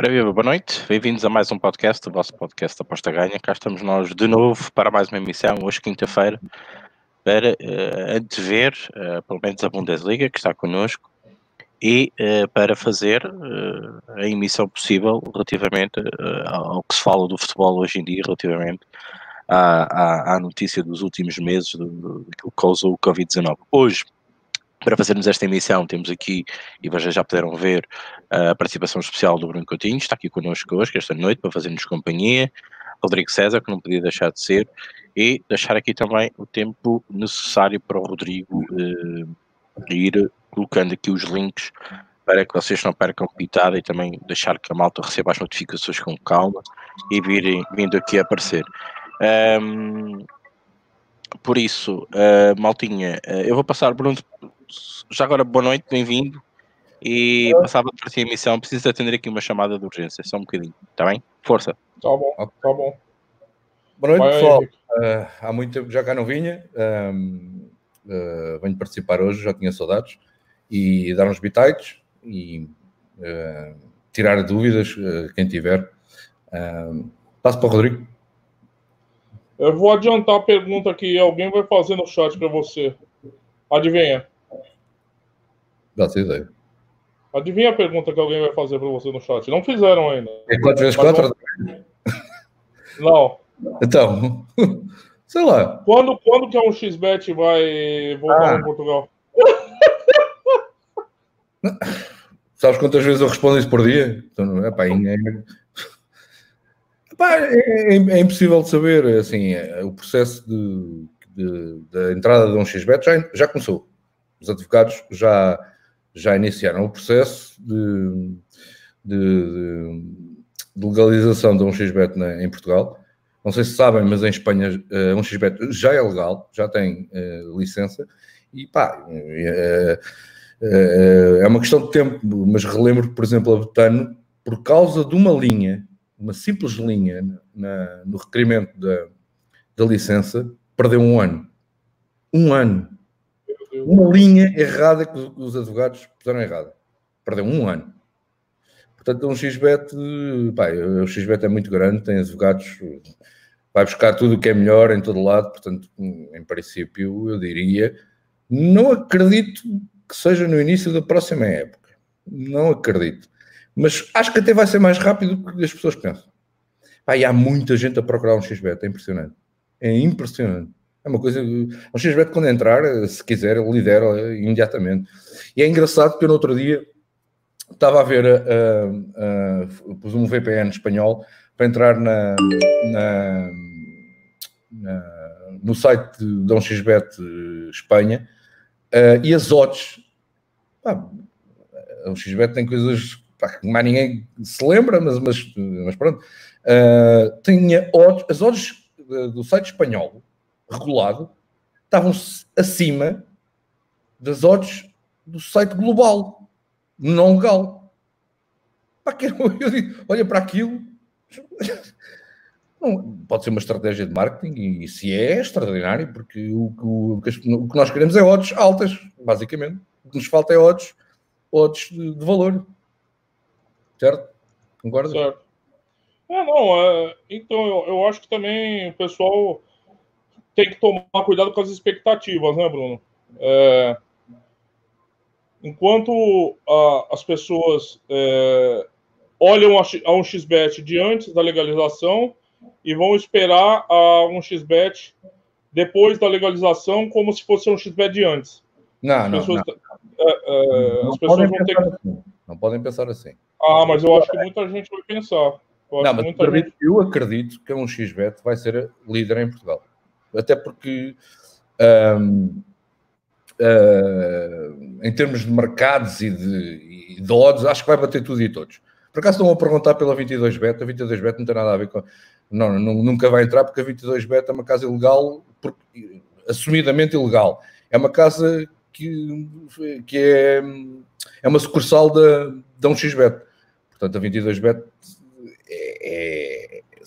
Ora, viva, boa noite, bem-vindos a mais um podcast, o vosso podcast Aposta Ganha. Cá estamos nós de novo para mais uma emissão, hoje quinta-feira, para uh, antever, uh, pelo menos a Bundesliga, que está connosco, e uh, para fazer uh, a emissão possível relativamente uh, ao que se fala do futebol hoje em dia, relativamente à, à, à notícia dos últimos meses do, do, que causou o Covid-19. Hoje, para fazermos esta emissão, temos aqui, e vocês já puderam ver, a participação especial do Bruno Coutinho, está aqui connosco hoje, esta noite, para fazer-nos companhia. Rodrigo César, que não podia deixar de ser, e deixar aqui também o tempo necessário para o Rodrigo eh, ir colocando aqui os links para que vocês não percam pitada e também deixar que a malta receba as notificações com calma e virem vindo aqui aparecer. Um, por isso, uh, Maltinha, uh, eu vou passar, Bruno, já agora boa noite, bem-vindo. E passava para ti a emissão, preciso atender aqui uma chamada de urgência, só um bocadinho, está bem? Força. Tá bom, tá bom. Boa noite, pessoal. Uh, há muito tempo já cá não vinha. Um, uh, venho participar hoje, já tinha saudades. E dar uns bitites e uh, tirar dúvidas, quem tiver. passo para o Rodrigo. Eu vou adiantar a pergunta que alguém vai fazer no chat para você. Adivinha? Dá-se ideia. Adivinha a pergunta que alguém vai fazer para você no chat? Não fizeram ainda. É 4 vezes 4? Não. Então, sei lá. Quando, quando que é um XBet vai voltar ah. em Portugal? Sabes quantas vezes eu respondo isso por dia? Então, epá, é, é, é, é, impossível de saber. Assim, é, o processo de, de, de entrada de um XBet já, já começou. Os advogados já já iniciaram o processo de, de, de legalização de um xbet na, em Portugal. Não sei se sabem, mas em Espanha uh, um xbet já é legal, já tem uh, licença, e pá, uh, é uma questão de tempo, mas relembro, por exemplo, a Betano, por causa de uma linha, uma simples linha na, no requerimento da, da licença, perdeu um ano. Um ano uma linha errada que os advogados puseram errada. Perdeu um ano. Portanto, um XBET, pá, o XBET é muito grande, tem advogados, vai buscar tudo o que é melhor em todo lado, portanto, em princípio, eu diria, não acredito que seja no início da próxima época. Não acredito. Mas acho que até vai ser mais rápido do que as pessoas pensam. Pá, há muita gente a procurar um XBET, é impressionante. É impressionante. É uma coisa. O XBET, quando entrar, se quiser, lidera imediatamente. E é engraçado porque no outro dia estava a ver, uh, uh, pus um VPN espanhol para entrar na, na, na no site de um XBET Espanha uh, e as odds. Pá, o XBET tem coisas pá, que mais ninguém se lembra, mas, mas, mas pronto. Uh, tinha odds, as odds do site espanhol regulado estavam acima das odds do site global, não legal. Eu olha para aquilo. Não, pode ser uma estratégia de marketing e se é, é extraordinário, porque o, o, o, que nós queremos é odds altas, basicamente. O que nos falta é odds, odds de, de valor. Certo? Concorda? Certo. É, não, é, então eu, eu acho que também o pessoal tem que tomar cuidado com as expectativas, né, Bruno? É, enquanto a, as pessoas é, olham a, a, um XBET de antes da legalização e vão esperar a um XBET depois da legalização como se fosse um XBET de antes. Não, as não, pessoas, não. É, é não as pessoas vão ter assim. Não podem pensar assim. Ah, mas eu acho que muita gente vai pensar. Eu, não, mas gente... eu acredito que um XBET vai ser líder em Portugal até porque um, uh, em termos de mercados e de, e de odds, acho que vai bater tudo e todos. Por acaso estão a perguntar pela 22bet, a 22bet não tem nada a ver com. Não, não, nunca vai entrar porque a 22bet é uma casa ilegal, assumidamente ilegal. É uma casa que, que é, é uma sucursal da, da 1xbet. Portanto, a 22bet é, é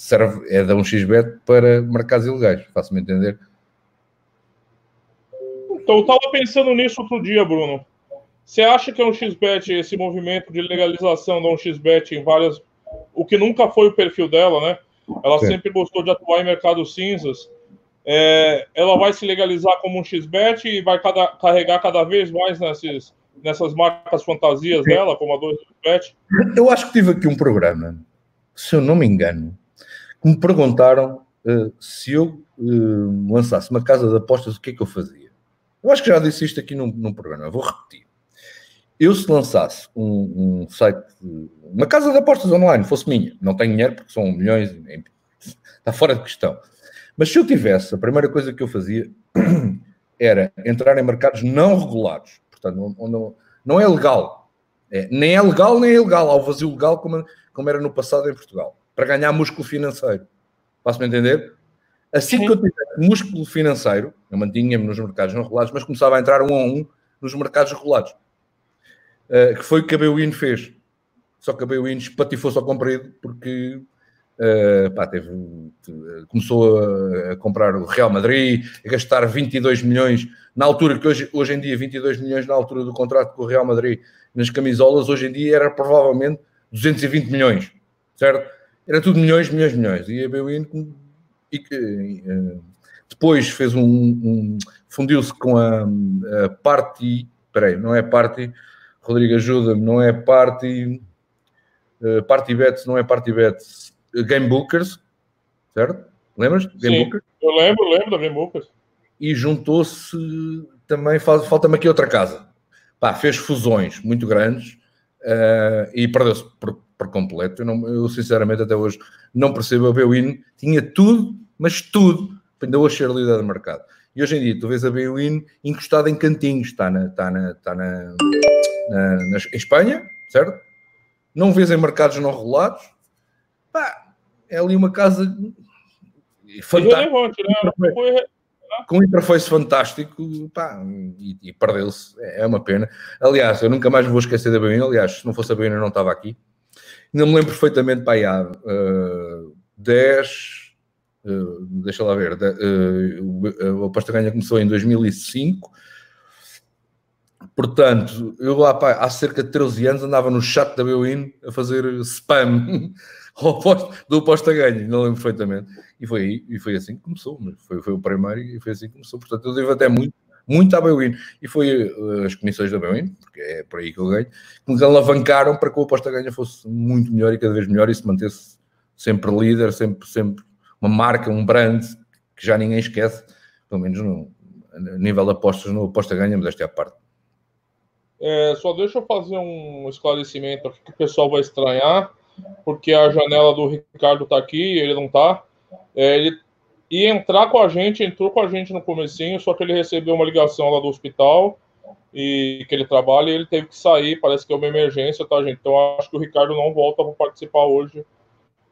serve, é da um xbet para mercados ilegais, faço-me entender. Então, eu estava pensando nisso outro dia, Bruno. Você acha que é um xbet, esse movimento de legalização da um xbet em várias, o que nunca foi o perfil dela, né? Ela Sim. sempre gostou de atuar em mercados cinzas. É, ela vai se legalizar como um XBET e vai cada, carregar cada vez mais nesses, nessas marcas fantasias Sim. dela, como a 2Bet? Eu acho que tive aqui um programa, se eu não me engano, que me perguntaram uh, se eu uh, lançasse uma casa de apostas, o que é que eu fazia? Eu acho que já disse isto aqui num, num programa, vou repetir. Eu, se lançasse um, um, site, uma casa de apostas online, fosse minha, não tenho dinheiro porque são milhões, está fora de questão. Mas se eu tivesse, a primeira coisa que eu fazia era entrar em mercados não regulados. Portanto, não, não, é legal. É, nem é legal, nem é ilegal. Ao vazio legal, como, como era no passado em Portugal. Para ganhar músculo financeiro. Faço-me entender? Assim que eu tivesse músculo financeiro, eu mantinha-me nos mercados não regulados, mas começava a entrar um a um nos mercados regulados. Uh, que foi o que a BWIN fez. Só que a BWIN espatifou-se ao comprido porque uh, pá, teve, começou a, a, comprar o Real Madrid, a gastar 22 milhões na altura que hoje, hoje em dia, 22 milhões na altura do contrato com o Real Madrid nas camisolas, hoje em dia era provavelmente 220 milhões, certo? Era tudo milhões, milhões, milhões. E a BWIN e que uh, depois fez um, um fundiu-se com a, a Party, peraí, não é Party, Rodrigo ajuda-me, não é Party, uh, Party Bets, não é Party Bets, Game Bookers, certo? Lembras? Game Sim, Bookers? eu lembro, lembro da Game Bookers. E juntou-se também, falta-me aqui outra casa. Pá, fez fusões muito grandes uh, e perdeu-se por, por, completo. Eu, não, eu, sinceramente até hoje não percebo a Bwin. Tinha tudo, mas tudo, ainda hoje ser líder do mercado. E hoje em dia tu vês a Bwin encostada em cantinhos, está na, está na, está na, na, na, Espanha, certo? Não vês em mercados não regulados. Pá, é ali uma casa fantástica. Com um interface fantástico pá, e, e perdeu-se. É, é uma pena. Aliás, eu nunca mais vou esquecer da Bwin. Aliás, se não fosse a Bwin, eu não estava aqui. Ainda me lembro perfeitamente, pá, há uh, 10, uh, deixa lá ver, uh, a Aposta Ganha começou em 2005, portanto, eu lá pá, há cerca de 13 anos andava no chat da Bwin a fazer spam do Aposta Ganha, não lembro perfeitamente, e foi, e foi assim que começou, foi, foi o primeiro e foi assim que começou, portanto eu devo até muito muito à Bwin. E foi uh, as comissões da Bwin, porque é por aí que eu ganho, que me alavancaram para que o aposta ganha fosse muito melhor e cada vez melhor e se mantesse sempre líder, sempre, sempre uma marca, um brand que já ninguém esquece, pelo menos no, no nível de apostas no aposta ganha, mas esta é a parte. É, só deixa eu fazer um esclarecimento aqui que o pessoal vai estranhar, porque a janela do Ricardo está aqui, ele não está. É, ele e entrar com a gente, entrou com a gente no comecinho, só que ele recebeu uma ligação lá do hospital e que ele trabalha e ele teve que sair, parece que é uma emergência, tá, gente? Então acho que o Ricardo não volta para participar hoje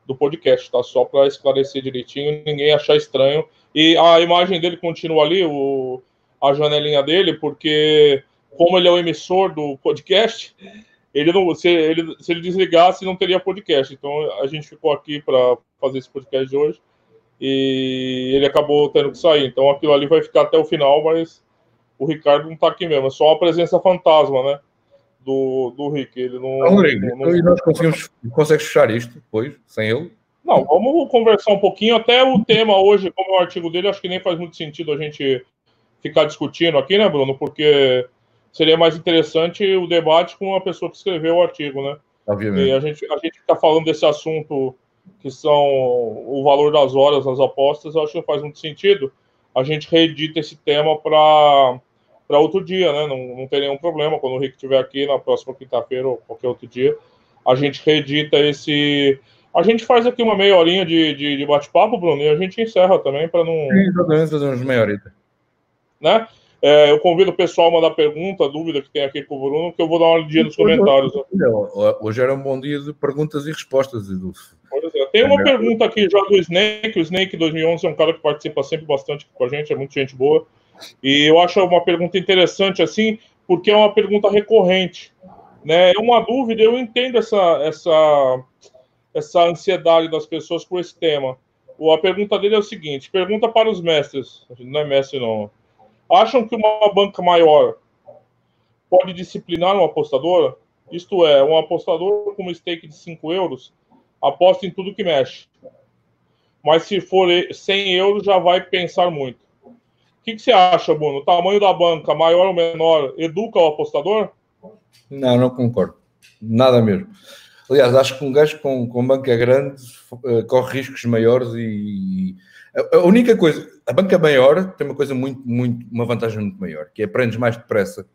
do podcast, tá? Só para esclarecer direitinho, ninguém achar estranho. E a imagem dele continua ali, o, a janelinha dele, porque como ele é o emissor do podcast, ele não, se ele, se ele desligasse, não teria podcast. Então a gente ficou aqui para fazer esse podcast de hoje e ele acabou tendo que sair. Então aquilo ali vai ficar até o final, mas o Ricardo não está aqui mesmo, é só a presença fantasma, né? Do, do Rick. Ele não. não, não, não... E nós conseguimos consegue fechar isto depois, sem ele? Não, vamos conversar um pouquinho. Até o tema hoje, como é o artigo dele, acho que nem faz muito sentido a gente ficar discutindo aqui, né, Bruno? Porque seria mais interessante o debate com a pessoa que escreveu o artigo, né? Obviamente. E a gente a gente está falando desse assunto que são o valor das horas das apostas, eu acho que não faz muito sentido. A gente reedita esse tema para para outro dia, né? Não, não tem nenhum problema quando o Rick estiver aqui na próxima quinta-feira ou qualquer outro dia. A gente reedita esse. A gente faz aqui uma meia horinha de, de, de bate-papo, Bruno, e a gente encerra também para não. Sim, exatamente, fazemos meia horita. Né? É, eu convido o pessoal a mandar pergunta, dúvida que tem aqui com o Bruno, que eu vou dar uma olhadinha nos comentários. Hoje era um bom dia de perguntas e respostas, Edulfo. É. Tem uma pergunta aqui já do Snake. O Snake 2011 é um cara que participa sempre bastante com a gente, é muito gente boa. E eu acho uma pergunta interessante, assim, porque é uma pergunta recorrente. Né? É uma dúvida, eu entendo essa, essa, essa ansiedade das pessoas por esse tema. A pergunta dele é o seguinte: pergunta para os mestres, não é mestre, não. Acham que uma banca maior pode disciplinar um apostador? Isto é, um apostador com uma stake de 5 euros aposta em tudo que mexe. Mas se for 100 euros, já vai pensar muito. O que, que você acha, Bruno? O tamanho da banca, maior ou menor, educa o apostador? Não, não concordo. Nada mesmo. Aliás, acho que um gajo com, com banca grande uh, corre riscos maiores e, a, a, única coisa, a banca maior tem uma coisa muito, muito, uma vantagem muito maior, que é aprendes mais depressa,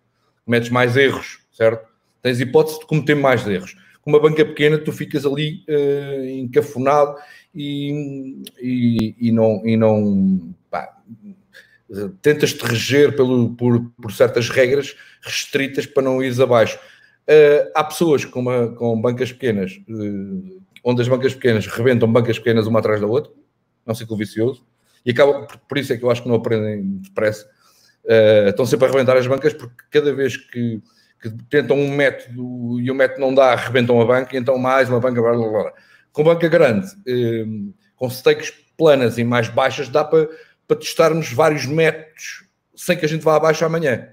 cometes mais erros, certo? Tens hipótese de cometer mais erros. Com uma banca pequena, tu ficas ali uh, e, e, e, não, e não pá, tentas-te reger pelo, por, por certas regras restritas para não ires abaixo. Uh, há pessoas com, uma, com bancas pequenas, uh, onde as bancas pequenas rebentam bancas pequenas uma atrás da outra, é um ciclo vicioso, e acaba, por isso é que eu acho que não aprendem depressa. Uh, estão sempre a arrebentar as bancas porque cada vez que, que, tentam um método e o método não dá, arrebentam a banca, e então mais uma banca, blá, blá, blá. Com banca grande, com stakes planas e mais baixas, dá para, para testarmos vários métodos sem que a gente vá abaixo amanhã.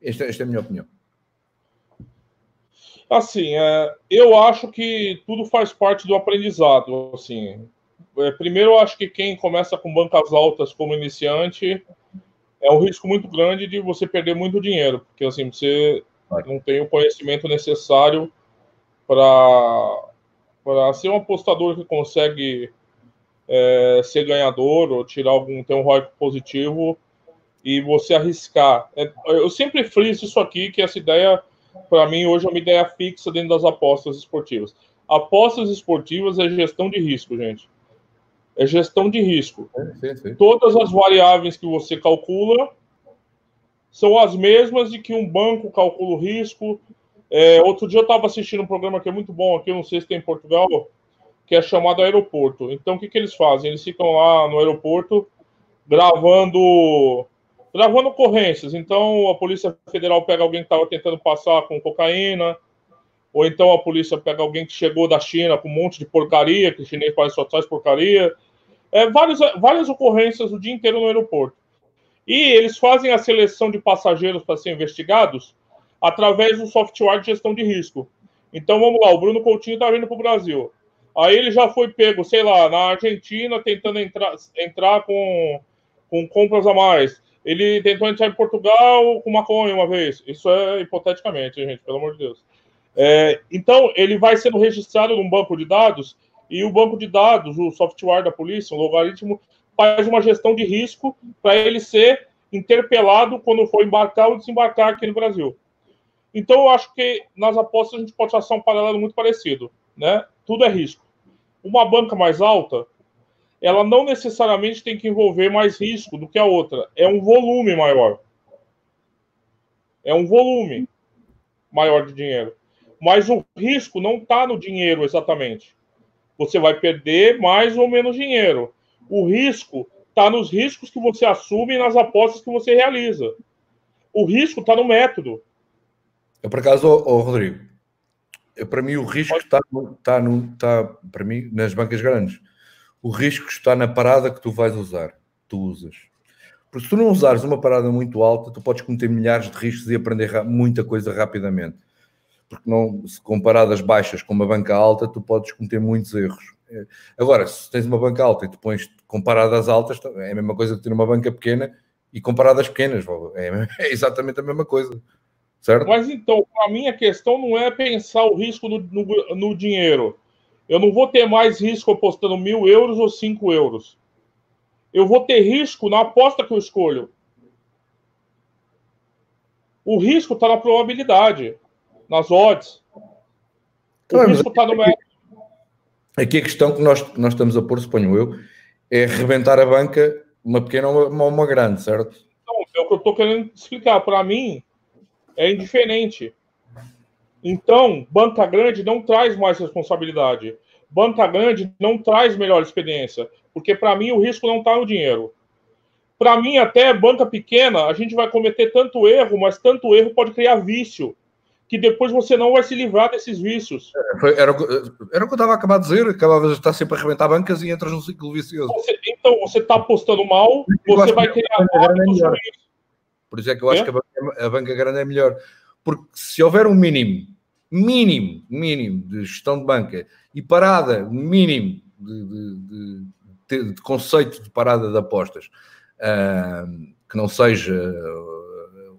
Esta, esta é a minha opinião. Assim, é, eu acho que tudo faz parte do aprendizado. Assim, é, primeiro, eu acho que quem começa com bancas altas como iniciante é um risco muito grande de você perder muito dinheiro, porque assim você não tem o conhecimento necessário para ser um apostador que consegue é, ser ganhador ou tirar algum ter um ROI positivo e você arriscar. É, eu sempre friso isso aqui que essa ideia para mim, hoje é uma ideia fixa dentro das apostas esportivas. Apostas esportivas é gestão de risco, gente. É gestão de risco. Sim, sim. Todas as variáveis que você calcula são as mesmas de que um banco calcula o risco. É, outro dia eu estava assistindo um programa que é muito bom aqui, não sei se tem em Portugal, que é chamado Aeroporto. Então, o que, que eles fazem? Eles ficam lá no aeroporto gravando gravando ocorrências. Então, a Polícia Federal pega alguém que estava tentando passar com cocaína, ou então a polícia pega alguém que chegou da China com um monte de porcaria, que o chinês faz só traz porcaria. É, várias, várias ocorrências o dia inteiro no aeroporto. E eles fazem a seleção de passageiros para serem investigados através do software de gestão de risco. Então vamos lá, o Bruno Coutinho está vindo para o Brasil. Aí ele já foi pego, sei lá, na Argentina, tentando entrar, entrar com, com compras a mais. Ele tentou entrar em Portugal com maconha uma vez. Isso é hipoteticamente, gente, pelo amor de Deus. É, então, ele vai sendo registrado num banco de dados e o banco de dados, o software da polícia, o logaritmo, faz uma gestão de risco para ele ser interpelado quando for embarcar ou desembarcar aqui no Brasil. Então, eu acho que nas apostas a gente pode traçar um paralelo muito parecido. Né? Tudo é risco. Uma banca mais alta, ela não necessariamente tem que envolver mais risco do que a outra. É um volume maior. É um volume maior de dinheiro. Mas o risco não está no dinheiro exatamente. Você vai perder mais ou menos dinheiro. O risco está nos riscos que você assume e nas apostas que você realiza. O risco está no método. Eu, por acaso, oh, Rodrigo, para mim o risco está, está, no, está para mim nas bancas grandes o risco está na parada que tu vais usar, tu usas. Porque se tu não usares uma parada muito alta, tu podes cometer milhares de riscos e aprender muita coisa rapidamente. Porque não, se com paradas baixas com uma banca alta, tu podes cometer muitos erros. É, agora, se tens uma banca alta e tu pões com paradas altas, é a mesma coisa que ter uma banca pequena e com paradas pequenas. É, é exatamente a mesma coisa. Certo? Mas então, a minha questão não é pensar o risco no, no, no dinheiro eu não vou ter mais risco apostando mil euros ou cinco euros. Eu vou ter risco na aposta que eu escolho. O risco está na probabilidade, nas odds. O risco está no método. Aqui a questão que nós, nós estamos a pôr, suponho eu, é rebentar a banca, uma pequena ou uma, uma grande, certo? Não, é o que eu estou querendo explicar. Para mim, é indiferente. Então, banca grande não traz mais responsabilidade. Banca grande não traz melhor experiência, porque para mim o risco não está no dinheiro. Para mim, até banca pequena, a gente vai cometer tanto erro, mas tanto erro pode criar vício, que depois você não vai se livrar desses vícios. Era, era, era o que eu estava acabando de dizer, acabava de estar sempre a arrebentar bancas e entras num ciclo vicioso. Você, então, você está apostando mal, você vai criar hábitos é Por isso é que eu acho é? que a banca, a banca grande é melhor. Porque se houver um mínimo mínimo, mínimo de gestão de banca e parada mínimo de, de, de, de conceito de parada de apostas, uh, que não seja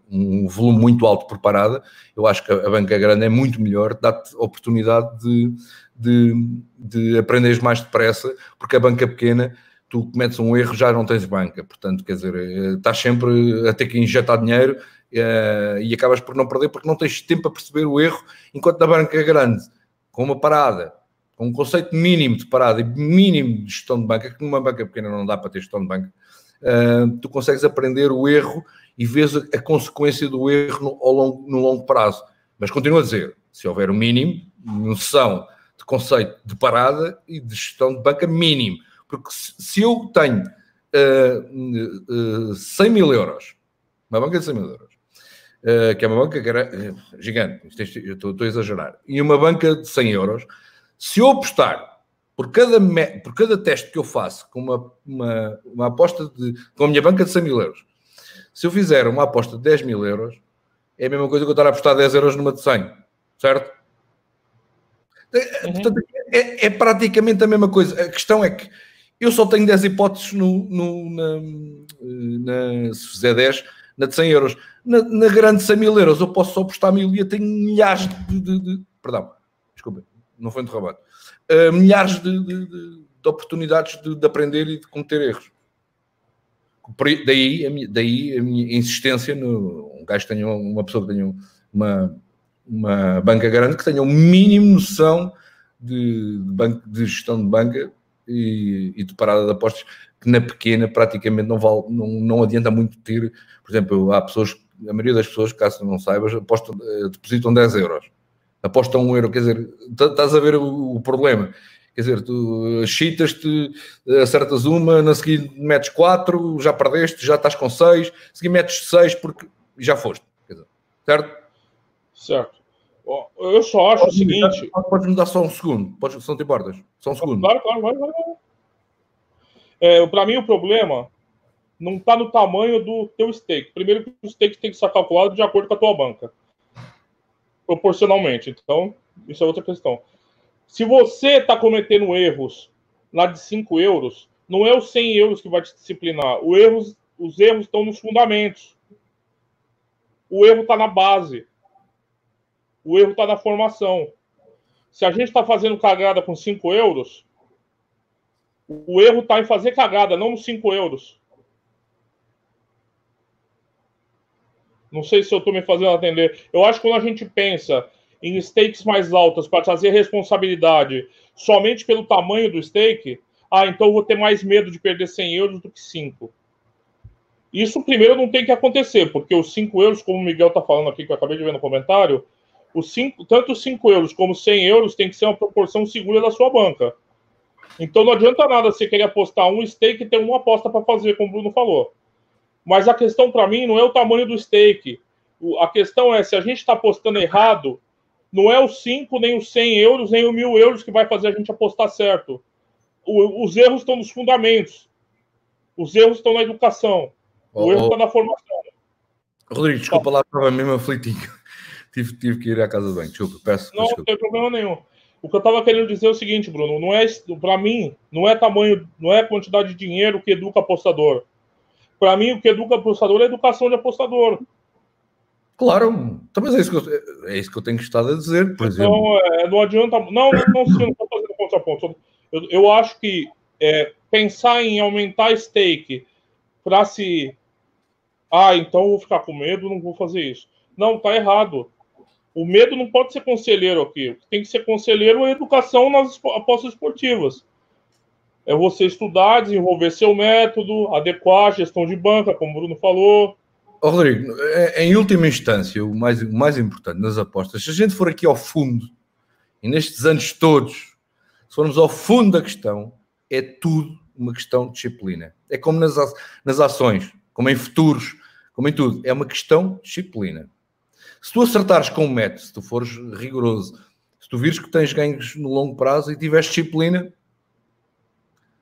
um volume muito alto por parada, eu acho que a banca grande é muito melhor, dá-te oportunidade de, de, de aprenderes mais depressa, porque a banca pequena, tu cometes um erro, já não tens banca, portanto, quer dizer, eh, estás sempre a ter que injetar dinheiro uh, e acabas por não perder porque não tens tempo a perceber o erro, enquanto na banca grande, com uma parada, com um conceito mínimo de parada e mínimo de gestão de banca, que numa banca pequena não dá para ter gestão de banca, uh, tu consegues aprender o erro e vês a, consequência do erro no, longo, no longo prazo. Mas continuo a dizer, se houver o um mínimo, noção de conceito de parada e de gestão de banca mínimo. Porque se, eu tenho uh, uh, 100 mil euros, uma banca de 100 mil euros, uh, que é uma banca que era, uh, gigante, eu estou, estou a exagerar, e uma banca de 100 euros, se eu apostar por cada, por cada teste que eu faço com uma, uma, uma aposta de, com a minha banca de 100 mil euros, se eu fizer uma aposta de 10 mil euros, é a mesma coisa que eu estar a apostar 10 euros numa de 100, certo? Uhum. Portanto, é, é, praticamente a mesma coisa. A questão é que eu só tenho 10 hipóteses no, no na, na, se fizer 10, na de 100 euros. Na, na grande 100 mil euros eu posso só apostar mil e eu tenho milhares de, de, de perdão, desculpa, não foi interrogado. Uh, milhares de, de, de oportunidades de, aprender e de cometer erros. Daí a minha, daí a minha insistência no um gajo tenha uma pessoa que tenha uma, uma banca grande que tenha o um mínimo noção de, de, banco, de gestão de banca e, e, de parada de apostas que na pequena praticamente não, vale, não, não adianta muito ter. Por exemplo, há pessoas, a maioria das pessoas, caso não saibas, apostam, eh, depositam 10 euros, apostam 1 euro, quer dizer, estás a ver o, o problema. Quer dizer, tu chitas-te, acertas uma, na seguinte metes quatro, já perdeste, já estás com seis, a seguir metes seis porque já foste. Dizer, certo? Certo. Eu só acho pode o seguinte. Mudar, pode mudar só um segundo, pode, se não te importas. Só um segundo. Claro, claro, vai, vai. É, Para mim, o problema não está no tamanho do teu stake. Primeiro que o stake tem que ser calculado de acordo com a tua banca. Proporcionalmente. Então, isso é outra questão. Se você está cometendo erros na de 5 euros, não é os 100 euros que vai te disciplinar. O os erros estão nos fundamentos. O erro está na base. O erro está na formação. Se a gente está fazendo cagada com 5 euros, o erro está em fazer cagada, não nos 5 euros. Não sei se eu estou me fazendo atender. Eu acho que quando a gente pensa em stakes mais altas para trazer responsabilidade somente pelo tamanho do stake, ah, então eu vou ter mais medo de perder 100 euros do que 5. Isso primeiro não tem que acontecer, porque os 5 euros, como o Miguel está falando aqui, que eu acabei de ver no comentário, os cinco, tanto os 5 euros como 100 euros tem que ser uma proporção segura da sua banca. Então não adianta nada você querer apostar um stake e ter uma aposta para fazer, como o Bruno falou. Mas a questão para mim não é o tamanho do stake. A questão é se a gente está apostando errado, não é os 5, nem os 100 euros, nem os mil euros que vai fazer a gente apostar certo. O, os erros estão nos fundamentos. Os erros estão na educação. O oh, erro está na formação. Rodrigo, desculpa lá, estava mesmo aflitinho. tive, tive que ir à casa do banho. Desculpa, peço. Não, desculpa. não tem problema nenhum. O que eu estava querendo dizer é o seguinte, Bruno, não é para mim, não é tamanho, não é quantidade de dinheiro que educa apostador. Para mim, o que educa apostador é educação de apostador. Claro, também é isso que eu, é isso que eu tenho estado a dizer, por então, exemplo. É, não adianta. Não, não, não, não estou fazendo contraponto. Eu, eu acho que é, pensar em aumentar stake para se. Ah, então eu vou ficar com medo, não vou fazer isso. Não, tá errado. O medo não pode ser conselheiro aqui. Tem que ser conselheiro é educação nas apostas esportivas. É você estudar, desenvolver seu método, adequar a gestão de banca, como o Bruno falou Oh, Rodrigo, é, em última instância, o mais, o mais importante nas apostas, se a gente for aqui ao fundo, e nestes anos todos, se formos ao fundo da questão, é tudo uma questão de disciplina. É como nas, nas ações, como em futuros, como em tudo. É uma questão de disciplina. Se tu acertares com o método, se tu fores rigoroso, se tu vires que tens ganhos no longo prazo e tiveres disciplina,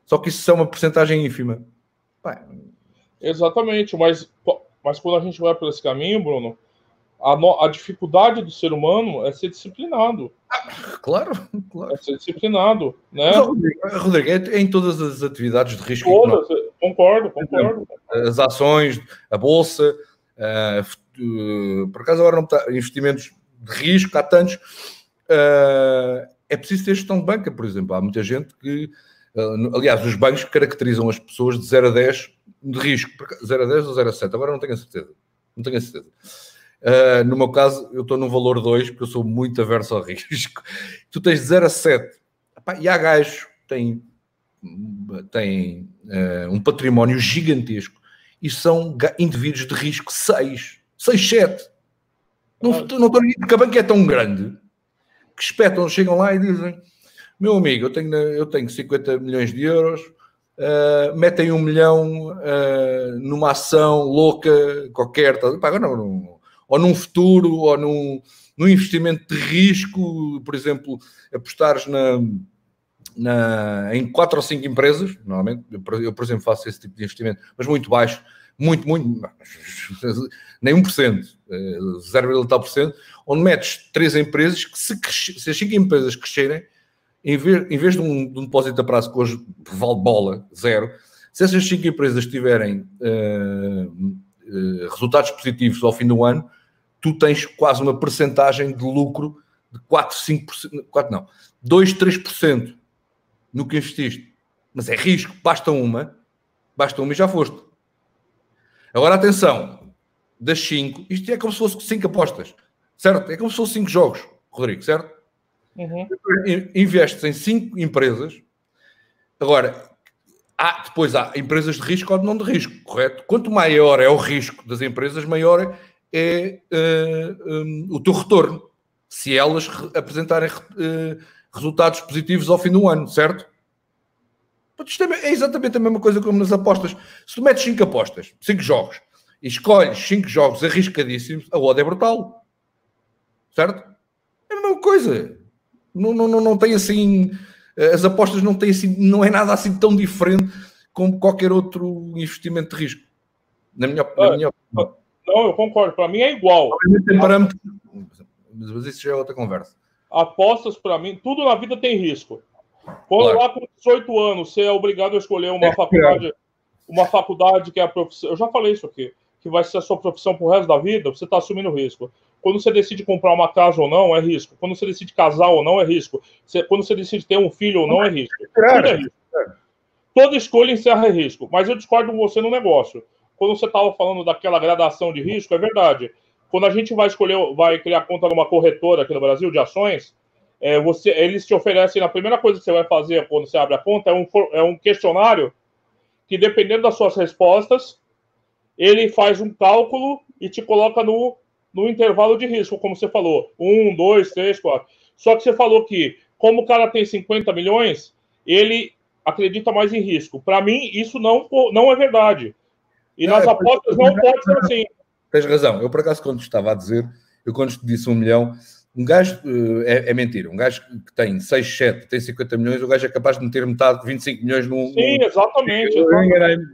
só que isso é uma porcentagem ínfima. Exatamente, mas mas quando a gente vai por esse caminho, Bruno, a, no, a dificuldade do ser humano é ser disciplinado. Claro, claro. É ser disciplinado, né? Rodrigo, é em todas as atividades de risco. Todas, concordo, concordo. As ações, a bolsa, uh, por acaso agora não está, investimentos de risco, há tantos. Uh, é preciso ter gestão de banca, por exemplo. Há muita gente que, aliás, os bancos caracterizam as pessoas de 0 a 10 de risco. 0 a 10 ou 0 a 7, agora não tenho a certeza. Não tenho a certeza. Uh, no meu caso, eu estou no valor 2, porque eu sou muito averso ao risco. Tu tens 0 a 7. Epá, e há gajos que têm, têm uh, um património gigantesco e são indivíduos de risco 6, 6, 7. Não, não estou porque a banca é tão grande que espetam, chegam lá e dizem: Meu amigo, eu tenho, eu tenho 50 milhões de euros, uh, metem um milhão uh, numa ação louca qualquer, tá, pá, não, não, ou num futuro, ou num, num investimento de risco, por exemplo, apostares na, na, em quatro ou cinco empresas, normalmente, eu, por exemplo, faço esse tipo de investimento, mas muito baixo, muito, muito, nem 1%, 0, tal por cento, onde metes três empresas que se, se as cinco empresas crescerem, em vez, em vez de, um, de um depósito a prazo que hoje vale bola, zero, se essas cinco empresas tiverem uh, uh, resultados positivos ao fim do ano, tu tens quase uma percentagem de lucro de 4, 5%, 4 não, 2, 3% no que investiste. Mas é risco, basta uma, basta uma e já foste. Agora atenção, das 5, isto é como se fosse 5 apostas, certo? É como se fosse 5 jogos, Rodrigo, certo? Uhum. Investes em 5 empresas, agora há, depois há empresas de risco ou não de risco, correto? Quanto maior é o risco das empresas, maior é uh, um, o teu retorno, se elas apresentarem uh, resultados positivos ao fim do ano, certo? Isto é exatamente a mesma coisa como nas apostas. Se tu metes 5 apostas, 5 jogos, e escolhes 5 jogos arriscadíssimos, a odd é brutal. Certo? É a mesma coisa. Não, não, não, não tem assim. As apostas não têm assim, não é nada assim tão diferente como qualquer outro investimento de risco. Na minha, na minha opinião. Não, eu concordo. Para mim é igual. Tem parâmetros, mas isso já é outra conversa. Apostas, para mim, tudo na vida tem risco. Quando claro. lá com 18 anos você é obrigado a escolher uma é, faculdade, é. uma faculdade que é a profissão. Eu já falei isso aqui, que vai ser a sua profissão pro resto da vida, você está assumindo risco. Quando você decide comprar uma casa ou não, é risco. Quando você decide casar ou não, é risco. quando você decide ter um filho ou não, é risco. Tudo é risco. Toda escolha encerra risco. Mas eu discordo com você no negócio quando você estava falando daquela gradação de risco, é verdade. Quando a gente vai escolher, vai criar conta numa corretora aqui no Brasil de ações, é, você, eles te oferecem, a primeira coisa que você vai fazer quando você abre a conta é um, é um questionário que, dependendo das suas respostas, ele faz um cálculo e te coloca no, no intervalo de risco, como você falou. Um, dois, três, quatro. Só que você falou que, como o cara tem 50 milhões, ele acredita mais em risco. Para mim, isso não, não é verdade. E nas apostas não pode ser assim. Tens razão. Eu, por acaso, quando estava a dizer, eu quando te disse um milhão, um gajo é, é, mentira. Um gajo que tem 6, 7, tem 50 milhões, o gajo é capaz de meter metade, 25 milhões num. Sim, exatamente.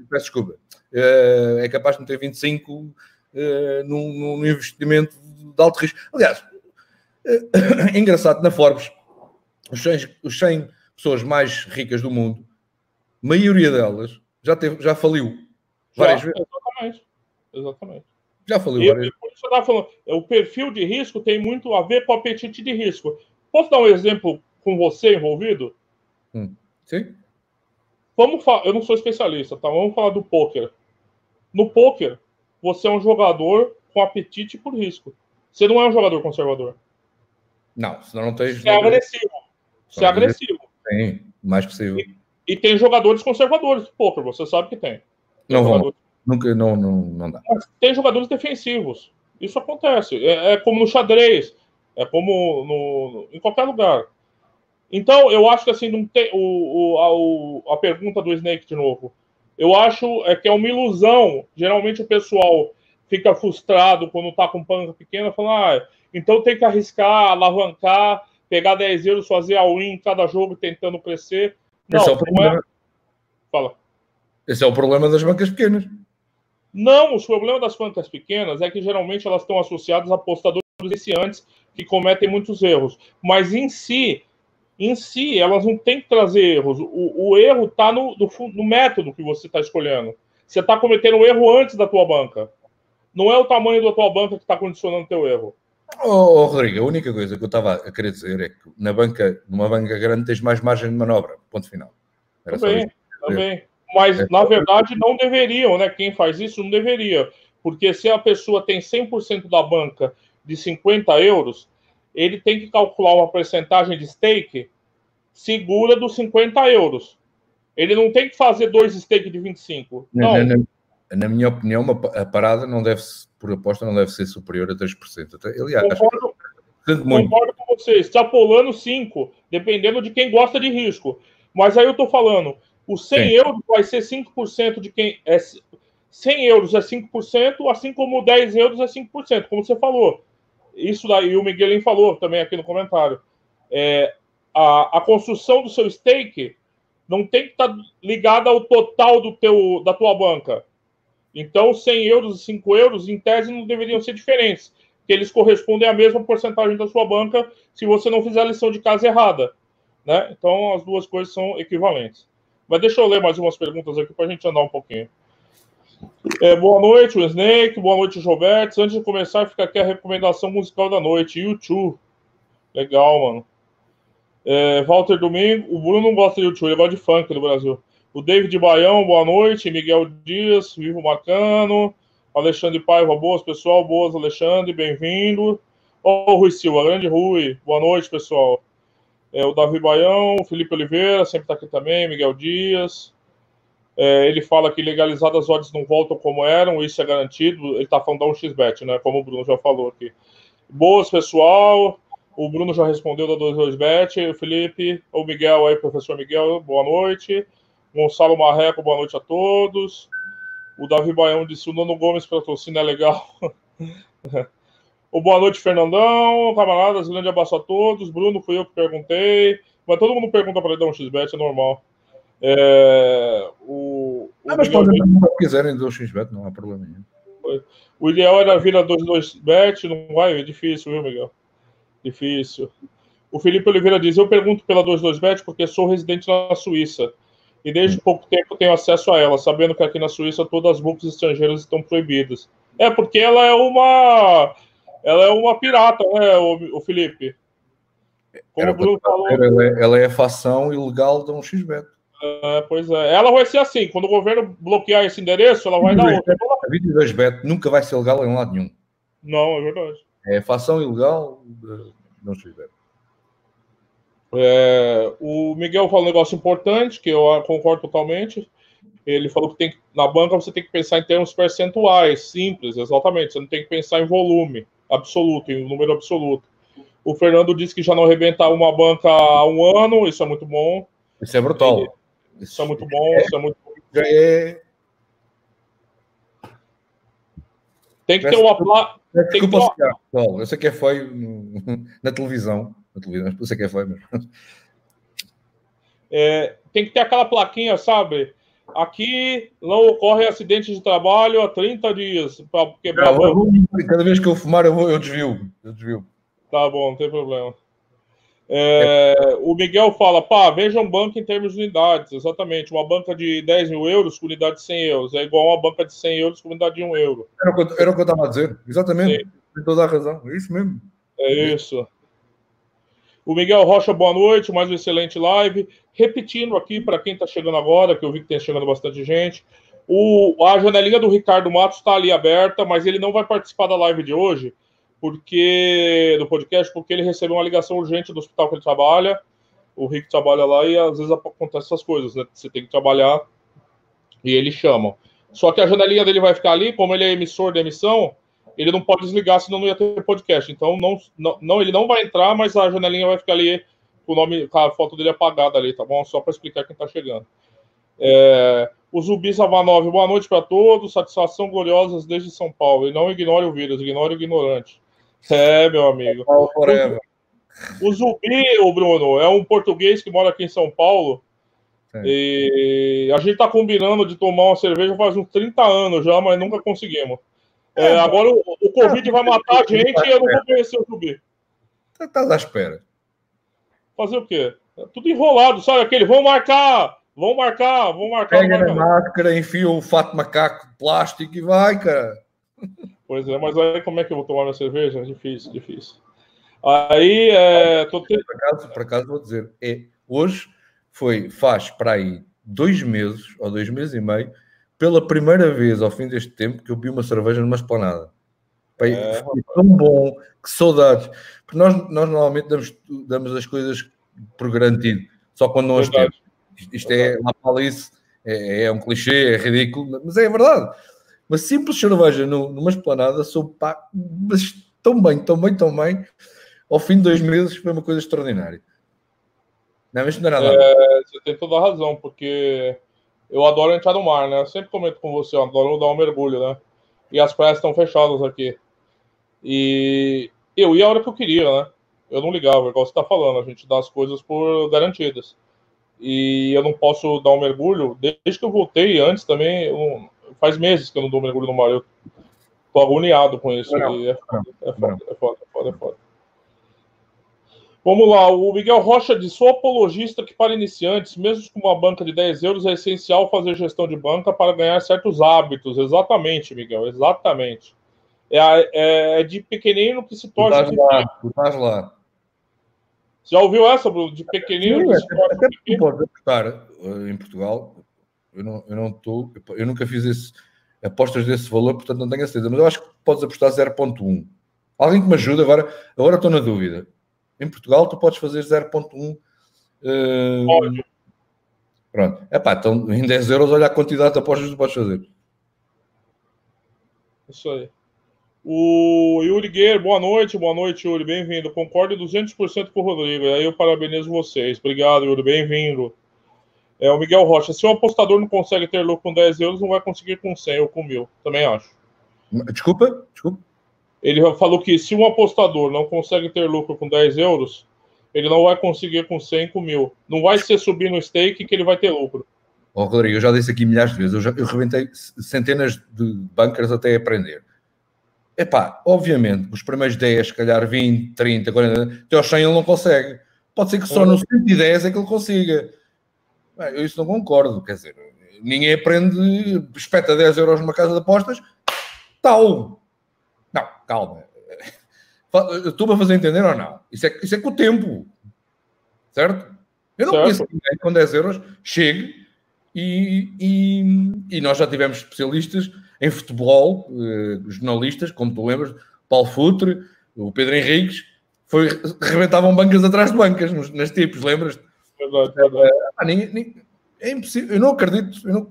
Peço desculpa. É capaz de meter 25 num, num investimento de alto risco. Aliás, é engraçado, na Forbes, os 100, os 100 pessoas mais ricas do mundo, a maioria delas já, teve, já faliu Várias vezes. Exatamente. Exatamente. Já falei várias vezes. Por isso eu falando, o perfil de risco tem muito a ver com o apetite de risco. Posso dar um exemplo com você envolvido? Hum. Sim. Vamos falar, eu não sou especialista, tá? Vamos falar do poker. No poker, você é um jogador com apetite por risco. Você não é um jogador conservador. Não, senão não tem. Você é agressivo. Você é agressivo. Tem, mais possível. E, e, tem jogadores conservadores do poker, você sabe que tem. Não vão. Nunca, não, não, não dá. Tem jogadores defensivos. Isso acontece. É, é como no xadrez. É como no, em qualquer lugar. Então, eu acho que assim, não tem, o, o, a, a pergunta do Snake de novo. Eu acho é que é uma ilusão. Geralmente o pessoal fica frustrado quando tá com panca pequena, falando, ah, então tem que arriscar, alavancar, pegar 10 euros, fazer a win em cada jogo tentando crescer. Não, Esse é o problema. É... Fala. Esse é o problema das bancas pequenas. Não, os problemas das bancas pequenas é que geralmente elas estão associadas a apostadores iniciantes que cometem muitos erros. Mas em si, em si, elas não têm que trazer erros. O, o erro está no, no, no, método que você está escolhendo. Você está cometendo o erro antes da tua banca. Não é o tamanho da tua banca que está condicionando o teu erro. Oh, oh, Rodrigo, a única coisa que eu estava a querer dizer é que na banca, numa banca grande tens mais margem de manobra. Ponto final. Era também, também. Mas, é. na verdade, não deveriam, né? Quem faz isso não deveria. Porque se a pessoa tem 100% da banca de 50 euros, ele tem que calcular uma porcentagem de stake segura dos 50 euros. Ele não tem que fazer dois stake de 25. Não. Na, na, na minha opinião, a parada não deve, por aposta, não deve ser superior a 3%. Até, aliás, concordo, concordo com você. Extrapolando 5, dependendo de quem gosta de risco. Mas aí eu estou falando, os 100 Sim. euros vai ser 5% de quem. É, 100 euros é 5%, assim como 10 euros é 5%, como você falou. Isso daí o Miguelin falou também aqui no comentário. É, a, a construção do seu stake não tem que estar tá ligada ao total do teu, da tua banca. Então, 100 euros e 5 euros, em tese, não deveriam ser diferentes, que eles correspondem à mesma porcentagem da sua banca se você não fizer a lição de casa errada. Né? Então, as duas coisas são equivalentes. Mas deixa eu ler mais umas perguntas aqui para a gente andar um pouquinho. É, boa noite, o Snake. Boa noite, Roberto. Antes de começar, fica aqui a recomendação musical da noite. YouTube. Legal, mano. É, Walter Domingo. O Bruno não gosta de YouTube, ele gosta de funk no Brasil. O David Baião, boa noite. Miguel Dias, Vivo Marcano. Alexandre Paiva, boas, pessoal. Boas, Alexandre, bem-vindo. Ô, oh, Rui Silva, grande Rui. Boa noite, pessoal. É, o Davi Baião, o Felipe Oliveira, sempre está aqui também, Miguel Dias. É, ele fala que legalizadas as odds não voltam como eram, isso é garantido. Ele está falando da 1xBet, né? Como o Bruno já falou aqui. Boas, pessoal. O Bruno já respondeu da 22bet. O Felipe, o Miguel aí, professor Miguel, boa noite. Gonçalo Marreco, boa noite a todos. O Davi Baião disse: o Nono Gomes patrocina é legal. O boa noite, Fernandão. Camaradas, grande abraço a todos. Bruno, fui eu que perguntei. Mas todo mundo pergunta para ele dar um XBET, é normal. É, o, o ah, mas podem se quiserem dar um XBET, não há problema nenhum. O ideal era vir a 2-2 bet, não vai, é difícil, viu, Miguel? Difícil. O Felipe Oliveira diz: Eu pergunto pela 22 bet porque sou residente na Suíça e desde hum. pouco tempo tenho acesso a ela, sabendo que aqui na Suíça todas as books estrangeiras estão proibidas. É porque ela é uma ela é uma pirata, né, o, o Felipe? Como o Bruno falou. Ela é, ela é fação ilegal de um XBet. É, pois é. Ela vai ser assim: quando o governo bloquear esse endereço, ela vai dar outra. A 22bet nunca vai ser legal em lado nenhum. Não, é verdade. É fação ilegal de um XBet. É, o Miguel falou um negócio importante que eu concordo totalmente. Ele falou que tem que, na banca você tem que pensar em termos percentuais, simples, exatamente. Você não tem que pensar em volume absoluto, em número absoluto. O Fernando disse que já não arrebenta uma banca há um ano, isso é muito bom. Isso é brutal. Isso, isso é muito bom, isso é muito já é... Tem que ter uma placa. Desculpa, uma... eu sei que é feio na televisão. Na televisão, eu sei que é feio, mas. É, tem que ter aquela plaquinha, sabe? Aqui não ocorre acidente de trabalho há 30 dias para quebrar não, vou, Cada vez que eu fumar, eu, vou, eu desvio. Eu desvio. Tá bom, não tem problema. É. O Miguel fala, pá, veja um banco em termos de unidades, exatamente. Uma banca de 10 mil euros com unidade de 100 euros é igual a uma banca de 100 euros com unidade de 1 euro. Era o que eu, eu estava a dizer, exatamente. Sim. Tem toda a razão, é isso mesmo. É isso. O Miguel Rocha, boa noite, mais uma excelente live. Repetindo aqui para quem está chegando agora, que eu vi que tem chegando bastante gente, o, a janelinha do Ricardo Matos está ali aberta, mas ele não vai participar da live de hoje, porque do podcast, porque ele recebeu uma ligação urgente do hospital que ele trabalha. O Rick trabalha lá e às vezes acontecem essas coisas, né? Você tem que trabalhar e eles chamam. Só que a janelinha dele vai ficar ali, como ele é emissor de emissão, ele não pode desligar, senão não ia ter podcast. Então, não, não, ele não vai entrar, mas a janelinha vai ficar ali com o nome, com a foto dele apagada ali, tá bom? Só para explicar quem está chegando. É, o Zubi Savanov, boa noite para todos, satisfação gloriosas desde São Paulo. E não ignore o vírus, ignore o ignorante. É, meu amigo. O, o Zubi, o Bruno, é um português que mora aqui em São Paulo E a gente tá combinando de tomar uma cerveja faz uns 30 anos já, mas nunca conseguimos. É, é agora o, o Covid vai matar a gente e eu não vou conhecer o Zubi. Tá, tá à espera. Fazer o quê? É tudo enrolado, sabe? Aquele, vamos marcar, vamos marcar, vamos marcar. Pega na máscara, enfia o fato macaco plástico e vai, cara. Pois é, mas aí como é que eu vou tomar minha cerveja? Difícil, difícil. Aí, é, tô por, acaso, por acaso vou dizer, é, hoje foi, faz para aí dois meses ou dois meses e meio, pela primeira vez ao fim deste tempo que eu vi uma cerveja numa esplanada. É. Foi tão bom, que saudades. Porque nós, nós normalmente damos, damos as coisas por garantido, só quando não as temos. Isto é lá para isso, é, é, um clichê, é ridículo, mas é verdade. Uma simples cerveja numa esplanada, sou pá, mas tão bem, tão bem, tão bem. Ao fim de dois meses foi uma coisa extraordinária. Não, isso não é nada. É, você tem toda a razão, porque eu adoro entrar no mar, né? Eu sempre comento com você, eu adoro dar um mergulho, né? E as praias estão fechadas aqui. E eu ia a hora que eu queria, né? Eu não ligava, igual você está falando, a gente dá as coisas por garantidas. E eu não posso dar um mergulho, desde que eu voltei antes também, eu, faz meses que eu não dou mergulho no mar. Eu tô agoniado com isso. Não, é, foda, é, foda, é foda, é foda, é foda. Vamos lá, o Miguel Rocha diz: sou apologista que para iniciantes, mesmo com uma banca de 10 euros, é essencial fazer gestão de banca para ganhar certos hábitos. Exatamente, Miguel, exatamente. É, é, é de pequenino que se torna. Tu lá, tu estás lá. Já ouviu essa, Bruno? De pequenino Sim, que se torna. Até tu podes apostar eh, em Portugal. Eu não, eu não. Eu nunca fiz esse, apostas desse valor, portanto não tenho a certeza. Mas eu acho que podes apostar 0,1. Alguém que me ajude agora? Agora estou na dúvida. Em Portugal, tu podes fazer 0,1. Uh... Pode. Pronto. Epá, então em 10 euros, olha a quantidade de apostas que tu podes fazer. Isso aí. O Yuri Guerreiro, boa noite, boa noite, Yuri, bem-vindo. Concordo 200% com o Rodrigo, aí eu parabenizo vocês. Obrigado, Yuri, bem-vindo. É, o Miguel Rocha, se um apostador não consegue ter lucro com 10 euros, não vai conseguir com 100 ou com 1000, também acho. Desculpa, desculpa. Ele falou que se um apostador não consegue ter lucro com 10 euros, ele não vai conseguir com 100, com 1000. Não vai ser subir no stake que ele vai ter lucro. Ó, oh, Rodrigo, eu já disse aqui milhares de vezes, eu, já, eu rebentei centenas de bancas até aprender Epá, obviamente, os primeiros 10, se calhar 20, 30, 40, até aos 100 ele não consegue. Pode ser que só no 110 é que ele consiga. Eu isso não concordo, quer dizer, ninguém aprende, espeta 10 euros numa casa de apostas, tal. Não, calma. Estou-me a fazer entender ou não? Isso é, isso é com o tempo, certo? Eu não certo. conheço ninguém com 10 euros chegue e, e, e nós já tivemos especialistas em futebol, eh, jornalistas, como tu lembras, Paulo Futre, o Pedro Henriques, foi, rebentavam bancas atrás de bancas nos, nas tipos, lembras? Verdade. Ah, é impossível, eu não acredito, eu não,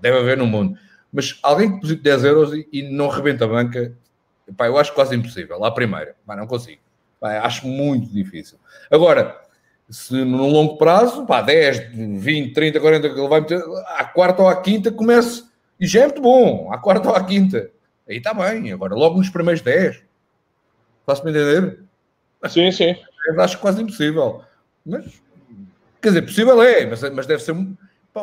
deve haver no mundo, mas alguém que deposita 10 euros e, e não rebenta a banca, pá, eu acho quase impossível, lá a primeira, pá, não consigo, pá, acho muito difícil. Agora, se no longo prazo, pá, 10, 20, 30, 40 que ele vai meter, à quarta ou à quinta comece e já é muito bom, à quarta ou à quinta. Aí está bem. Agora, logo nos primeiros 10. Faço-me entender? Sim, sim. Eu acho quase impossível. Mas, quer dizer, possível é, mas, mas deve ser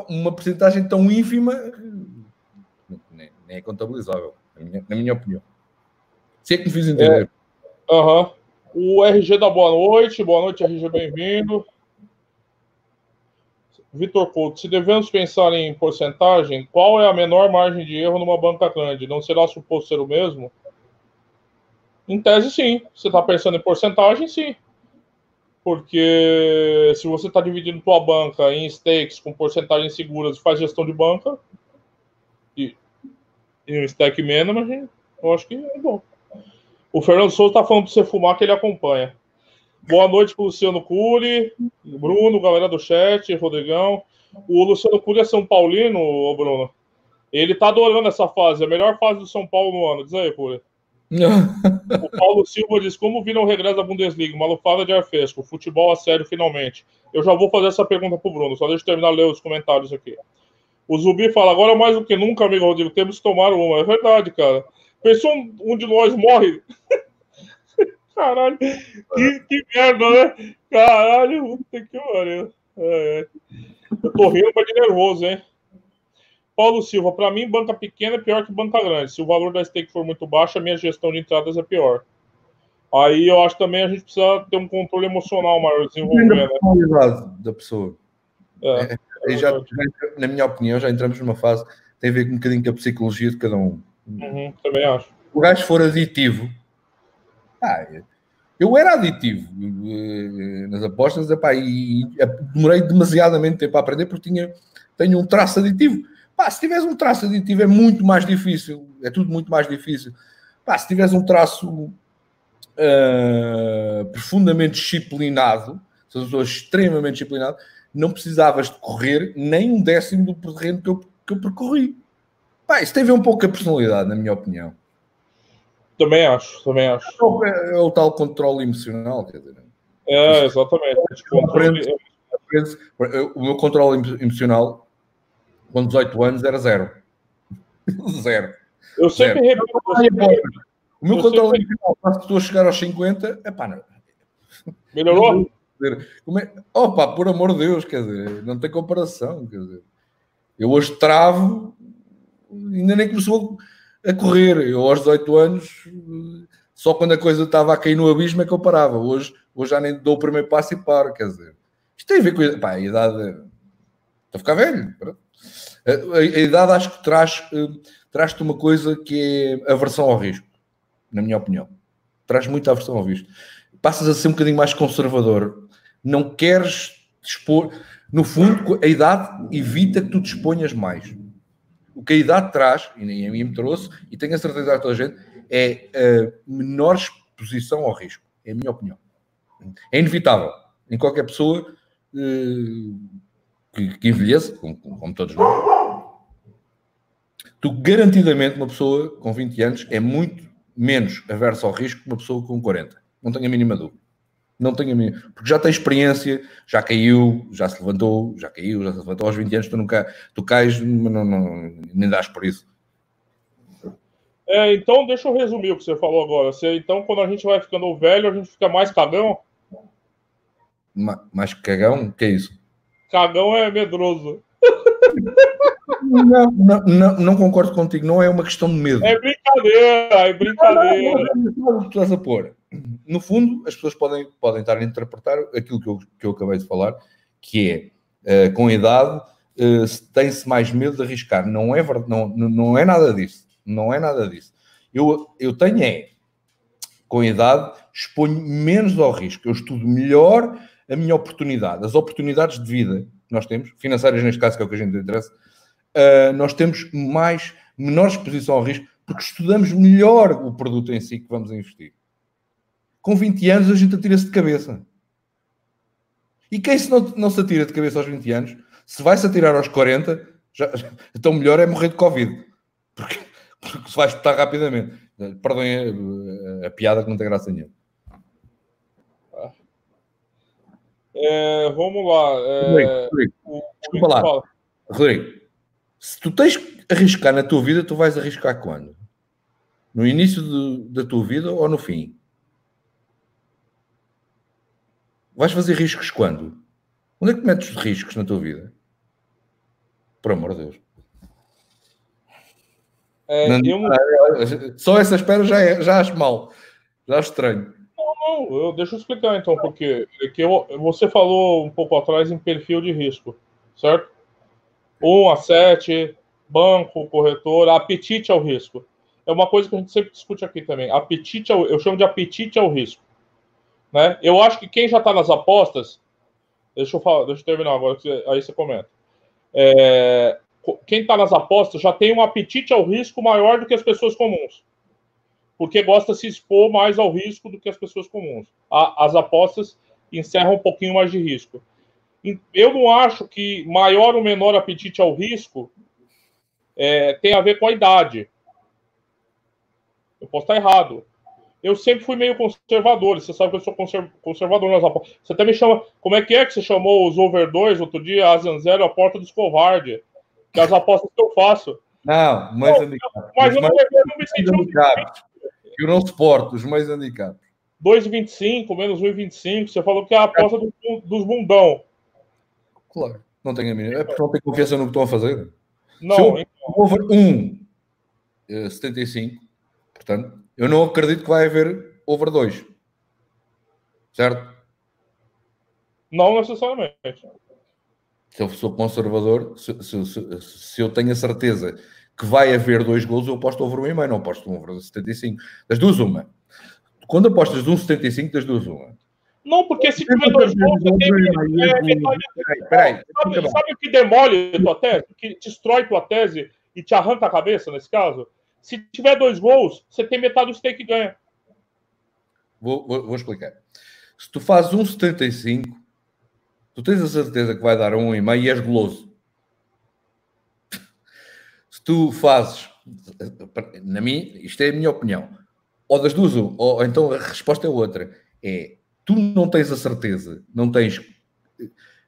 uma porcentagem tão ínfima que nem, é contabilizável, na minha, na minha, opinião. Se é que me fiz entender. É, uh -huh. O RG da boa noite. Boa noite, RG, bem-vindo. Vitor Couto, se devemos pensar em porcentagem, qual é a menor margem de erro numa banca grande? Não será suposto ser o mesmo? Em tese, sim. Você está pensando em porcentagem, sim. Porque se você está dividindo sua banca em stakes com porcentagens seguras e faz gestão de banca, e, e um stake management, eu acho que é bom. O Fernando Souza está falando para você fumar que ele acompanha. Boa noite para o Luciano Cury, Bruno, galera do chat, Rodrigão. O Luciano Cury é São Paulino, Bruno. Ele tá adorando essa fase, a melhor fase do São Paulo no ano. Diz aí, Cury. o Paulo Silva diz: Como viram o regresso da Bundesliga? Uma lufada de ar fresco, futebol a sério, finalmente. Eu já vou fazer essa pergunta pro Bruno, só deixa eu terminar ler os comentários aqui. O Zubi fala: Agora mais do que nunca, amigo Rodrigo, temos que tomar uma. É verdade, cara. Pensou um, um de nós morre? Caralho, que, que merda, né? Caralho, puta que pariu. É, Eu tô rindo, mas de nervoso, hein? Paulo Silva, para mim, banca pequena é pior que banca grande. Se o valor da stake for muito baixo, a minha gestão de entradas é pior. Aí eu acho também a gente precisa ter um controle emocional maior desenvolvendo. Né? da pessoa. É, é, já, na minha opinião, já entramos numa fase tem a ver com um bocadinho com a psicologia de cada um. Uhum, também acho. O gajo for aditivo, ah, eu era aditivo eh, nas apostas epá, e, e demorei demasiadamente tempo a aprender porque tinha, tenho um traço aditivo. Pá, se tivesse um traço aditivo é muito mais difícil, é tudo muito mais difícil. Pá, se tivesse um traço uh, profundamente disciplinado, se eu sou extremamente disciplinado, não precisavas de correr nem um décimo do terreno que eu, que eu percorri. Pá, isso tem a ver um pouco com a personalidade, na minha opinião. Também acho, também acho. É, é o tal controle emocional, quer dizer. É, exatamente. Aprende, aprende, o meu controle emocional, com 18 anos, era zero. zero. Eu sempre zero. repito. O meu controle sempre... emocional, quando estou a chegar aos 50, é pá, não. Melhorou? Como é? Opa, por amor de Deus, quer dizer, não tem comparação, quer dizer. Eu hoje travo, ainda nem começou a correr. Eu aos 18 anos, só quando a coisa estava a cair no abismo é que eu parava. Hoje, hoje já nem dou o primeiro passo e paro, quer dizer. Isto tem a ver com a, pá, a idade. Estou a ficar velho. A, a, a idade acho que traz, eh, traz-te uma coisa que é aversão ao risco, na minha opinião. Traz muita aversão ao risco. Passas a ser um bocadinho mais conservador. Não queres dispor. No fundo, a idade evita que tu disponhas mais o que a idade traz, e nem a mim me trouxe, e tenho a certeza a toda a gente, é a menor exposição ao risco. É a minha opinião. É inevitável. Em qualquer pessoa uh, que, que envelheça, como, como todos nós, tu garantidamente, uma pessoa com 20 anos é muito menos aversa ao risco que uma pessoa com 40. Não tenho a mínima dúvida. Não tenho a mínima. Porque já tem experiência, já caiu, já se levantou, já caiu, já se levantou aos 20 anos, tu nunca tu cais, não, não, nem dás por isso. É, então, deixa eu resumir o que você falou agora. Você, então, quando a gente vai ficando velho, a gente fica mais cagão? Ma, mais cagão? O que é isso? Cagão é medroso. Não, não, não, não, concordo contigo, não é uma questão de medo. É brincadeira, é brincadeira. Não, não, estás a pôr no fundo, as pessoas podem, podem estar a interpretar aquilo que eu, que eu acabei de falar, que é, uh, com a idade, uh, tem-se mais medo de arriscar. Não é, verdade, não, não é nada disso. Não é nada disso. Eu, eu tenho é, com a idade, exponho menos ao risco. Eu estudo melhor a minha oportunidade. As oportunidades de vida que nós temos, financeiras neste caso, que é o que a gente interessa, uh, nós temos mais, menor exposição ao risco, porque estudamos melhor o produto em si que vamos investir com 20 anos a gente atira-se de cabeça. E quem se não, não se atira de cabeça aos 20 anos, se vai se atirar aos 40, já, então melhor é morrer de Covid. Porque, porque se vai espetar rapidamente. Perdoem a, a, piada que não tem graça nenhuma. É, vamos lá. É, Rodrigo, Rodrigo, lá. Rodrigo, se tu tens que arriscar na tua vida, tu vais arriscar quando? No início de, da tua vida ou no fim? Vais fazer riscos quando? Onde é que metes os riscos na tua vida? Por amor de Deus. É, não, eu... Só essa espera já, é, já acho mal. Já acho estranho. Não, eu, deixa eu explicar então, porque é que eu, você falou um pouco atrás em perfil de risco, certo? 1 a 7, banco, corretor, apetite ao risco. É uma coisa que a gente sempre discute aqui também. Apetite ao, eu chamo de apetite ao risco. Né? Eu acho que quem já está nas apostas, deixa eu falar, deixa eu terminar agora, aí você comenta. É, quem está nas apostas já tem um apetite ao risco maior do que as pessoas comuns, porque gosta de se expor mais ao risco do que as pessoas comuns. A, as apostas encerram um pouquinho mais de risco. Eu não acho que maior ou menor apetite ao risco é, tem a ver com a idade. Eu posso estar errado eu sempre fui meio conservador. Você sabe que eu sou conservador nas apostas. Você até me chama. Como é que é que você chamou os over 2 outro dia, a Zanzero, a porta dos covardes? Que é as apostas que eu faço. Não. Mas eu não, eu me senti. Eu não suporto os mais handicaps. 2,25, menos 1,25. Você falou que é a aposta é. dos, bundão. Claro. Não tenho a mínima. É porque não tenho confiança no que estão a fazer. Não, Se eu- então, over 1, eh, 75, portanto, eu não acredito que vai haver over 2. Certo? não necessariamente. Se eu sou conservador, se, se- se- se eu tenho a certeza que vai haver dois gols, eu aposto over 1,5, não aposto um over 75. Das duas, uma. Quando apostas de 1,75, das duas, uma. Não, porque se tiver dois gols, é, Peraí, eu Sabe, o que demole tua tese? Que destrói tua tese e te arranca a cabeça nesse caso? Se tiver dois gols, você tem metade do stake que ganha. Vou, vou- vou explicar. Se tu fazes 1,75, tu tens a certeza que vai dar um e meio e és goloso. Tu fazes, na mim, isto é a minha opinião, ou das duas, um, ou então a resposta é outra. É, tu não tens a certeza, não tens,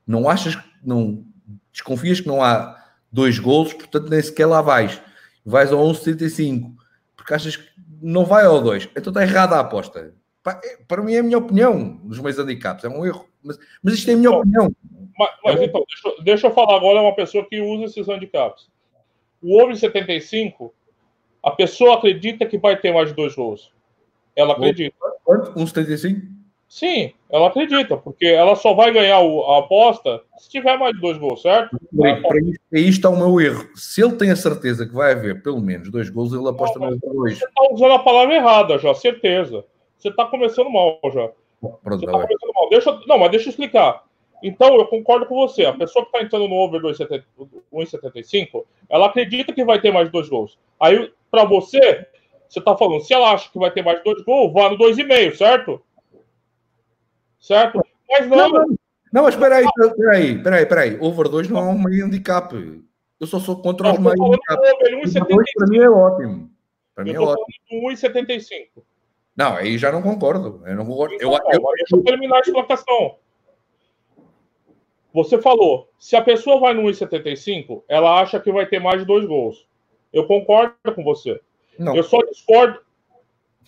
não achas, não desconfias que não há dois golos, portanto nem sequer lá vais. Vais ao 1,75, porque achas que não vai ao 2. Então está errada a aposta. É- Para mim é a minha opinião, nos meus handicaps, é um erro. Mas, mas isto é a minha opinião. Mas, mas então, deixa, eu- deixa eu falar agora uma pessoa que usa esses handicaps. O over 75, a pessoa acredita que vai ter mais de dois gols. Ela acredita. Quanto? 1,75? Sim, ela acredita, porque ela só vai ganhar o- a aposta se tiver mais de dois gols, certo? Para isto, aí está o meu erro. Se ele tem a certeza que vai haver pelo menos dois gols, ele aposta no over 2. Você está usando a palavra errada já, certeza. Você está começando mal já. Pronto, Você tá começando mal. Deixa, não, mas deixa eu explicar. Então, eu concordo com você. A pessoa que está entrando no over 2,70 1,75, ela acredita que vai ter mais dois gols. Aí, para você, você está falando, se ela acha que vai ter mais dois gols, vá no 2,5, certo? Certo? Mas não, Não, não, mas espera aí, espera aí, espera aí, espera aí. Over 2 não é um meio handicap. Eu só sou contra não, os eu meios tô falando handicaps. do over Over 2 1,75. para mim é ótimo. Para mim Eu é ótimo. falando do 1,75. Não, aí já não concordo. Eu não concordo. Eu, Então, eu, mas deixa eu terminar a explicação. Você falou, se a pessoa vai no 1,75, ela acha que vai ter mais de dois gols. Eu concordo com você. não, Eu só discordo.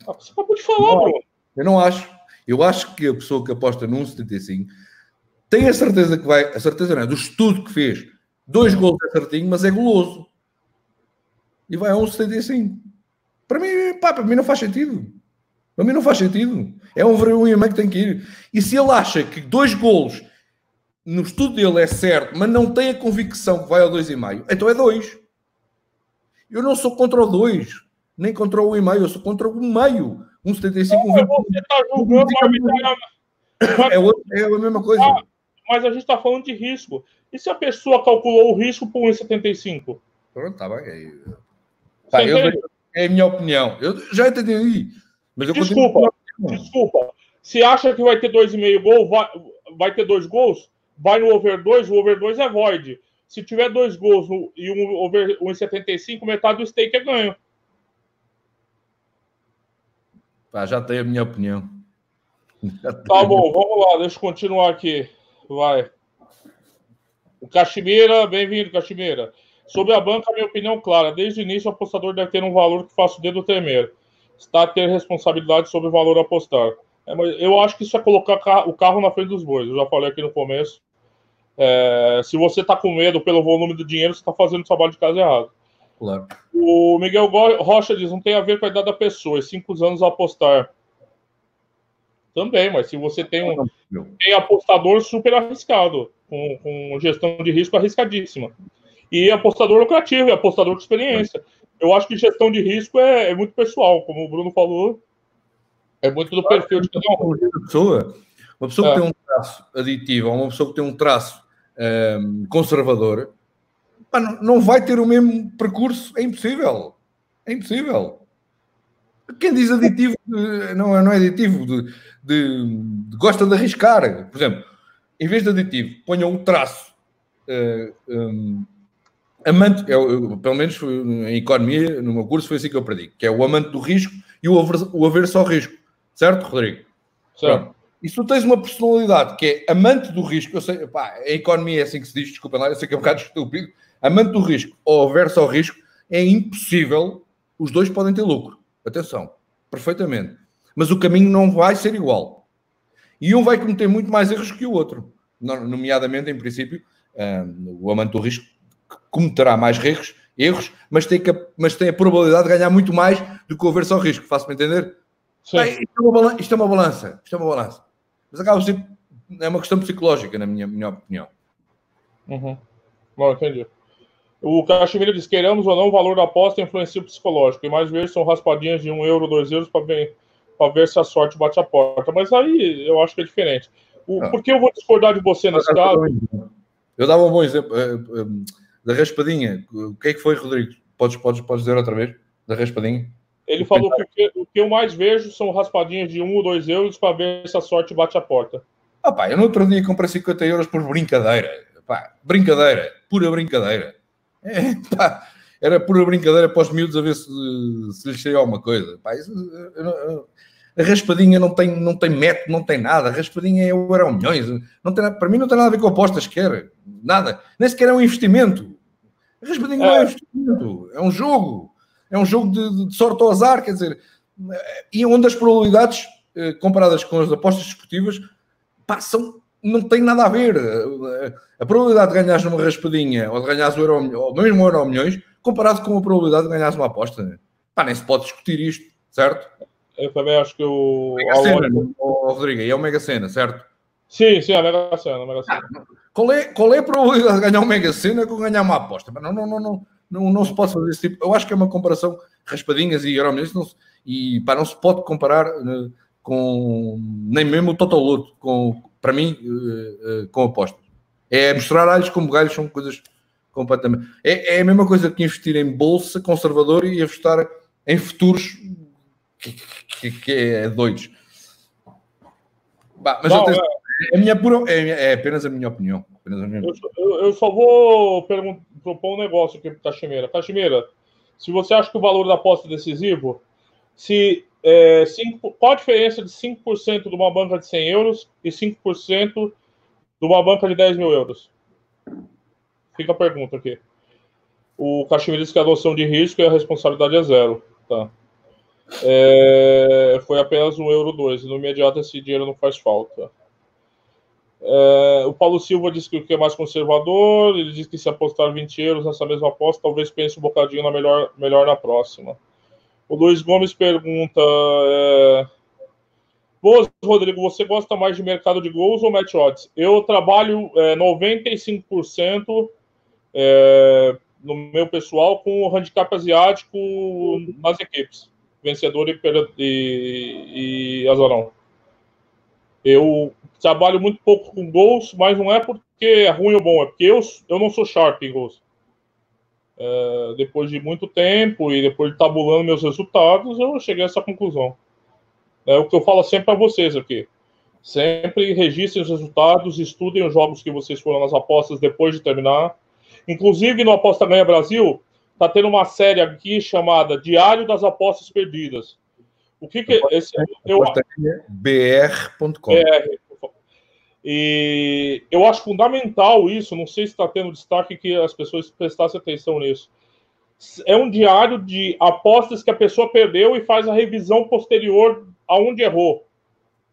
Ah, Você acabou de falar, Não. Bruno. eu não acho. Eu acho que a pessoa que aposta num 75 tem a certeza que vai, a certeza não é, do estudo que fez, dois gols é certinho, mas é goloso. E vai a um 75. Para mim, pá, para mim não faz sentido. Para mim não faz sentido. É um vergonha que tem que ir. E se ele acha que dois golos no estudo dele é certo, mas não tem a convicção que vai ao 2,5, então é dois. Eu não sou contra o 2, nem contra o 1,5, eu sou contra o meio. Um 75, um Mas 20. você está julgando arbitrariamente. É, outra- é a mesma coisa. Ah, Mas a gente está falando de risco. E se a pessoa calculou o risco por 1,75? Pronto, está bem. Aí, Você eu- é a minha opinião. Eu já entendi. Mas eu Desculpa. continuo. Desculpa. Se acha que vai ter 2,5 gol, vai, vai ter dois gols, vai no over 2, o over 2 é void. Se tiver dois gols no- e um over 1,75, metade do stake é ganho. Pá, já tenho a minha opinião. Tá bom, vamos lá, deixa eu continuar aqui. Vai. O Cachimeira, bem-vindo, Cachimeira. Sobre a banca, minha opinião clara. Desde o início, o apostador deve ter um valor que faça o dedo tremer. Está a ter responsabilidade sobre o valor a apostar. É, mas eu acho que isso é colocar ca- o carro na frente dos bois. Eu já falei aqui no começo. É, se você está com medo pelo volume do dinheiro, você está fazendo o trabalho de casa errado. Claro. O Miguel Rocha diz: não tem a ver com a idade da pessoa, é cinco anos a apostar. Também, mas se você tem um, tem apostador super arriscado, com, com gestão de risco arriscadíssima. E apostador lucrativo, e apostador com experiência. Eu acho que gestão de risco é, é muito pessoal, como o Bruno falou. É muito do perfil de cada um. Uma pessoa, uma pessoa É. que tem um traço aditivo uma pessoa que tem um traço hum, conservador pá, não, vai ter o mesmo percurso. É impossível. É impossível. Quem diz aditivo não é, não é aditivo, de, de- de- gosta de arriscar. Por exemplo, em vez de aditivo, ponham um traço eh, hum, amante, eu- eu- pelo menos em economia, no meu curso, foi assim que eu aprendi, que é o amante do risco e o, aver, o averso ao risco. Certo, Rodrigo? Certo? Pronto. E se tu tens uma personalidade que é amante do risco, eu sei, pá, a economia é assim que se diz, desculpa lá, eu sei que é um bocado estúpido, amante do risco ou averso ao risco, é impossível, os dois podem ter lucro. Atenção, perfeitamente. Mas o caminho não vai ser igual. E um vai cometer muito mais erros que o outro. No- Nomeadamente, em princípio, um, o amante do risco cometerá mais erros, erros mas, tem que, mas tem a probabilidade de ganhar muito mais do que o averso ao risco. Faço-me entender? Bem, isto, é uma, isto, é uma, balança. Isto é uma balança. Mas acaba ser é uma questão psicológica, na minha, minha opinião. Uhum. Bom, entendi. O Caxemira diz: queiramos ou não, o valor da aposta influencia o psicológico. E mais vezes são raspadinhas de um euro, dois euros para ver, ver se a sorte bate a porta. Mas aí eu acho que é diferente. O. Por que eu vou discordar de você nesse caso? Eu dava um bom exemplo uh, uh, da raspadinha. O que é que foi, Rodrigo? Podes, podes, podes dizer outra vez? Da raspadinha? Ele falou que o que, eu mais vejo são raspadinhas de um ou dois euros para ver se a sorte bate a porta. Ah, pá, eu no outro dia comprei 50 euros por brincadeira. Pá, brincadeira, pura brincadeira. É, pá, era pura brincadeira para os miúdos a ver se, se lhes saía alguma coisa. Pá, isso, eu, eu, a raspadinha não tem, não tem método, não tem nada. A raspadinha é o euro milhões. Não tem, para mim não tem nada a ver com apostas sequer. Nada. Nem sequer é um investimento. A raspadinha é. não é um investimento. É um jogo. É um jogo de, de sorte ao azar. Quer dizer, e onde as probabilidades eh, comparadas com as apostas esportivas são, não tem nada a ver. A probabilidade de ganhares numa raspadinha ou de ganhares o euro, ou mesmo o euro milhões, comparado com a probabilidade de ganhares uma aposta. Pá, nem se pode discutir isto, certo? Eu também acho que o. Mega Sena, o Rodrigo, e é o Mega Sena, certo? Sim, sim, a Mega Sena. A Mega Sena. Ah, qual, é, qual é a probabilidade de ganhar o Mega Sena com ganhar uma aposta? Não, não, não, não, não, não se pode fazer esse tipo. Eu acho que é uma comparação raspadinhas e euro milhões, não se, e pá, não se pode comparar uh, com nem mesmo o Totoloto, com, para mim, uh, uh, com apostas. É mostrar alhos como galhos, são coisas completamente. É, é a mesma coisa que investir em bolsa conservador e apostar em futuros que, que, que é doidos. Bah, mas Não, tenho... é, é, minha pura, é, é, apenas a minha opinião. Apenas a minha... Eu, eu, eu, só vou propor um negócio aqui para Caximeira. Caximeira, se você acha que o valor da aposta é decisivo, se, é, cinco, qual a diferença de 5% de uma banca de 100 euros e 5% de uma banca de 10 mil euros? Fica a pergunta aqui. O Caximeira diz que a adoção de risco e a responsabilidade é zero. Tá. É, foi apenas um euro dois. No imediato esse dinheiro não faz falta. É, o Paulo Silva disse que é mais conservador. Ele disse que se apostar 20 euros nessa mesma aposta, talvez pense um bocadinho na melhor, melhor na próxima. O Luiz Gomes pergunta: é, Boas, Rodrigo, você gosta mais de mercado de gols ou match odds? Eu trabalho é, 95% é, no meu pessoal com o handicap asiático nas equipes vencedor e, e, e azarão. Eu trabalho muito pouco com gols, mas não é porque é ruim ou bom, é porque eu, eu não sou sharp em gols. É, depois de muito tempo e depois de tabulando meus resultados, eu cheguei a essa conclusão. É o que eu falo sempre para vocês aqui. Sempre registrem os resultados, estudem os jogos que vocês foram nas apostas depois de terminar. Inclusive no Aposta Ganha Brasil, Tá tendo uma série aqui chamada Diário das Apostas Perdidas. O que que esse eu br.com. BR. E eu acho fundamental isso, não sei se está tendo destaque que as pessoas prestassem atenção nisso. É um diário de apostas que a pessoa perdeu e faz a revisão posterior aonde errou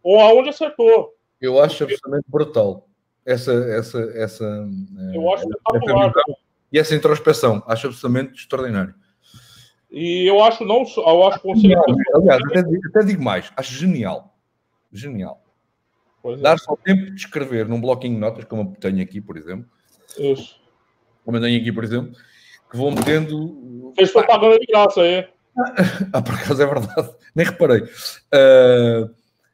ou aonde acertou. Eu acho absolutamente brutal essa essa essa Eu acho espetacular. Essa e essa introspeção. Acho absolutamente extraordinário. E eu acho não eu acho conselho. Aliás, até, até, digo mais, acho genial. Genial. É. Dar só tempo de escrever num bloquinho de notas, como eu tenho aqui, por exemplo. Isso. Como eu tenho aqui, por exemplo, que vou metendo. Fez propaganda de graça aí. ah, por acaso é verdade, nem reparei. Uh,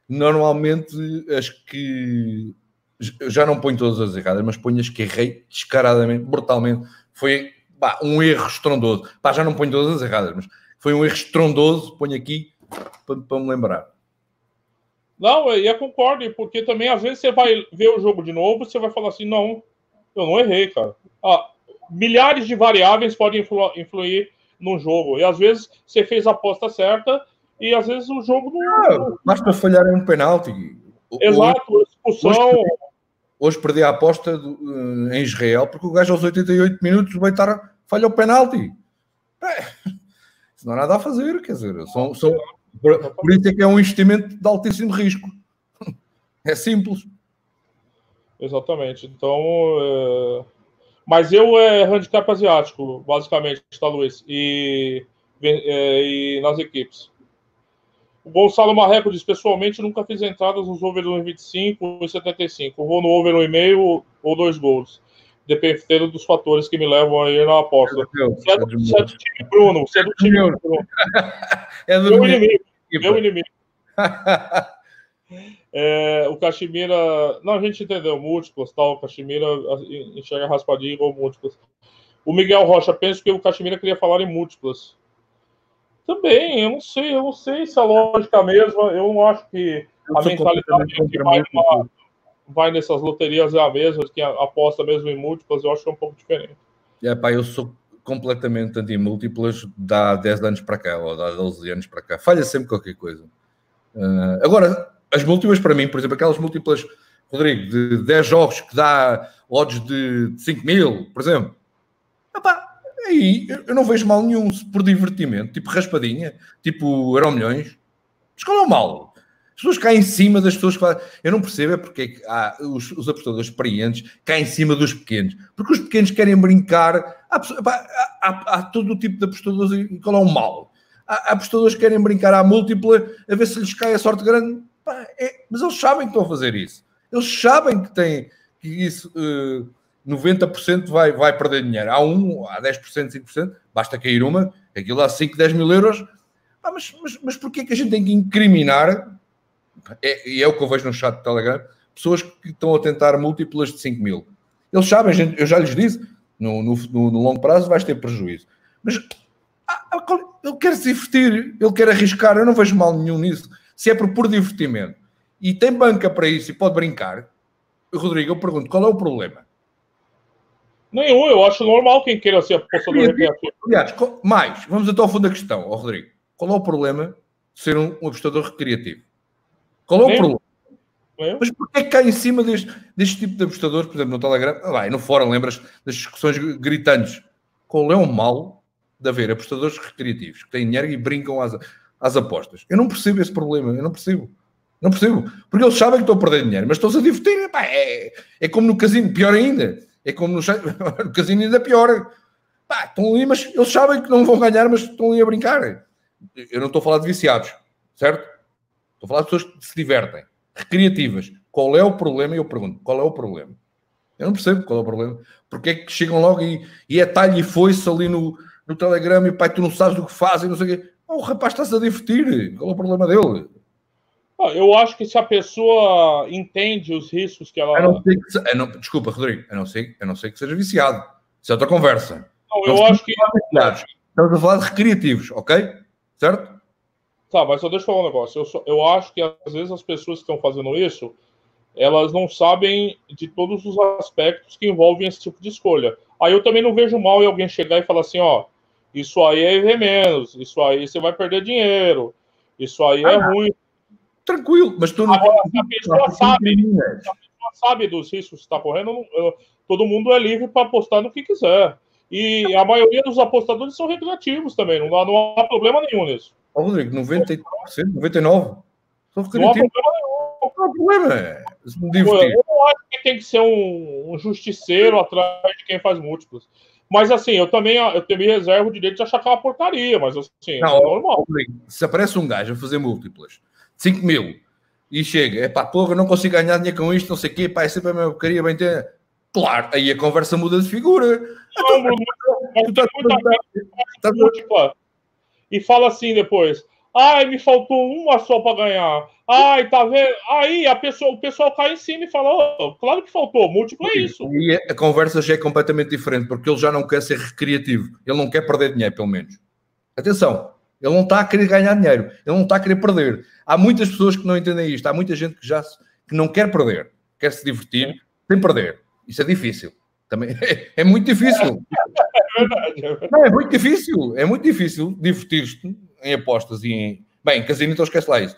normalmente as que já não ponho todas as erradas, mas ponho as que errei descaradamente, brutalmente, foi pá, um erro estrondoso. Pá, já não ponho todas as erradas, mas foi um erro estrondoso, ponho aqui para, para me lembrar. Não, e eu concordo, porque também às vezes você vai ver o jogo de novo, você vai falar assim, não, eu não errei, cara. Ah, milhares de variáveis podem influ influir no jogo, e às vezes você fez a aposta certa, e às vezes o jogo não... Ah, basta falhar em um penalti. Exato, expulsão... Hoje, Hoje perdi a aposta do, eh, em Israel porque o gajo aos 88 minutos vai estar falha o penalti. É, isso não há nada a fazer, quer dizer, são, são, por, por isso é que é um investimento de altíssimo risco. É simples. Exatamente. Então, é... Mas eu é handicap asiático, basicamente, tá, Luiz? E, é, e nas equipes. O Gonçalo Marreco diz: pessoalmente, nunca fiz entradas nos over 1,25 e 75. Vou no over 1,5 ou dois gols. Dependendo dos fatores que me levam a ir na aposta. Você é, do, você é do time Bruno. Você é do time Bruno. é do meu inimigo. Meu inimigo. É, o Cachemira. Não, a gente entendeu, múltiplos, tal. O Cachemira enxerga raspadinho igual múltiplos. O Miguel Rocha, penso que o Cachemira queria falar em múltiplas. Também, eu não sei, eu não sei se a lógica a mesma. Eu não acho que eu a mentalidade que vai, numa, vai, nessas loterias é a mesma, que aposta mesmo em múltiplas, eu acho que é um pouco diferente. É, pá, eu sou completamente anti-múltiplas dá 10 anos para cá, ou dá 12 anos para cá. Falha sempre qualquer coisa. Uh, agora, as múltiplas para mim, por exemplo, aquelas múltiplas, Rodrigo, de 10 jogos que dá odds de 5 mil, por exemplo. Epá, aí eu não vejo mal nenhum por divertimento, tipo raspadinha, tipo eram milhões. Mas qual é o mal? As pessoas caem em cima das pessoas que fazem. Eu não percebo é porque é há os, os apostadores experientes caem em cima dos pequenos. Porque os pequenos querem brincar. Há, há, há, há todo o tipo de apostadores e qual é o mal? Há, apostadores que querem brincar à múltipla a ver se lhes cai a sorte grande. Pá, é, mas eles sabem que estão a fazer isso. Eles sabem que têm que isso uh, 90% vai, vai perder dinheiro. Há um, há 10%, 5%, basta cair uma, aquilo dá 5, 10 mil euros. Ah, mas, mas, mas porquê que a gente tem que incriminar? É, e é o que eu vejo no chat do Telegram, pessoas que estão a tentar múltiplas de 5 mil. Eles sabem, gente, eu já lhes disse, no, no, no, longo prazo vais ter prejuízo. Mas ah, ah ele quer se divertir, ele quer arriscar, eu não vejo mal nenhum nisso se é por puro divertimento e tem banca para isso e pode brincar, Rodrigo, eu pergunto, qual é o problema? Nenhum, eu acho normal quem queira ser apostador recreativo. Aliás, mais, vamos até ao fundo da questão, oh, Rodrigo. Qual é o problema de ser um, um apostador recreativo? Qual é o problema? Mas porquê que cai em cima deste, deste tipo de apostadores, por exemplo, no Telegram, lá, e no fórum, lembras das discussões gritantes? Qual é o mal de haver apostadores recreativos que têm dinheiro e brincam às, às apostas. Eu não percebo esse problema, eu não percebo. Não percebo. Porque eles sabem que estão a perder dinheiro, mas estão-se a divertir. Pá, é, é como no casino, pior ainda. É como no, no casino ainda pior. Pá, estão ali, mas eles sabem que não vão ganhar, mas estão ali a brincar. Eu não estou a falar de viciados, certo? Estou a falar de pessoas que se divertem, recreativas. Qual é o problema? Eu pergunto, qual é o problema? Eu não percebo qual é o problema. Porque é que chegam logo e, e é talho e foi-se ali no, no Telegram e pai, tu não sabes o que fazem, não sei o quê. O rapaz está-se a divertir. Qual é o problema dele? Ah, eu acho que se a pessoa entende os riscos que ela. não sei que, não, desculpa, Rodrigo, a não, ser, a não ser que seja viciado. Isso é outra conversa. Não, eu acho que. Estamos a falar de recreativos, ok? Certo? Tá, mas só deixa eu falar um negócio. Eu, só, eu acho que às vezes as pessoas que estão fazendo isso, elas não sabem de todos os aspectos que envolvem esse tipo de escolha. Aí eu também não vejo mal em alguém chegar e falar assim, ó, isso aí é ver menos, isso aí você vai perder dinheiro, isso aí é ah, ruim. Tranquilo, mas tu não. Agora, se a pessoa sabe, se a pessoa sabe dos riscos que está correndo, todo mundo é livre para apostar no que quiser. E a maioria dos apostadores são recreativos também, não há, não há problema nenhum nisso. Ô, Rodrigo, 90%, 99%. São recreativos. Não há problema nenhum. Não há problema. Eu não acho que tem que ser um, um justiceiro atrás de quem faz múltiplos. Mas assim, eu também, eu também reservo o direito de achar que é uma porcaria, mas assim, não, é normal. Se aparece um gajo a fazer múltiplas, 5 mil, e chega, é pá, porra, não consigo ganhar dinheiro com isto, não sei o quê, pá, é sempre a mesma porcaria, bem ter. Claro, aí a conversa muda de figura. Não, então, tá, e fala assim depois: ai, me faltou uma só para ganhar. Ai, tá vendo? Aí a pessoa, o pessoal cai em cima e fala: oh, claro que faltou, múltiplo é isso. E a conversa já é completamente diferente, porque ele já não quer ser recreativo, ele não quer perder dinheiro, pelo menos. Atenção, ele não está a querer ganhar dinheiro, ele não está a querer perder. Há muitas pessoas que não entendem isto, há muita gente que já que não quer perder, quer se divertir sem perder. Isso é difícil. Também é, é muito difícil. É é. Não, é muito difícil, é muito difícil divertir-te em apostas e em. Bem, casino, então esquece lá isso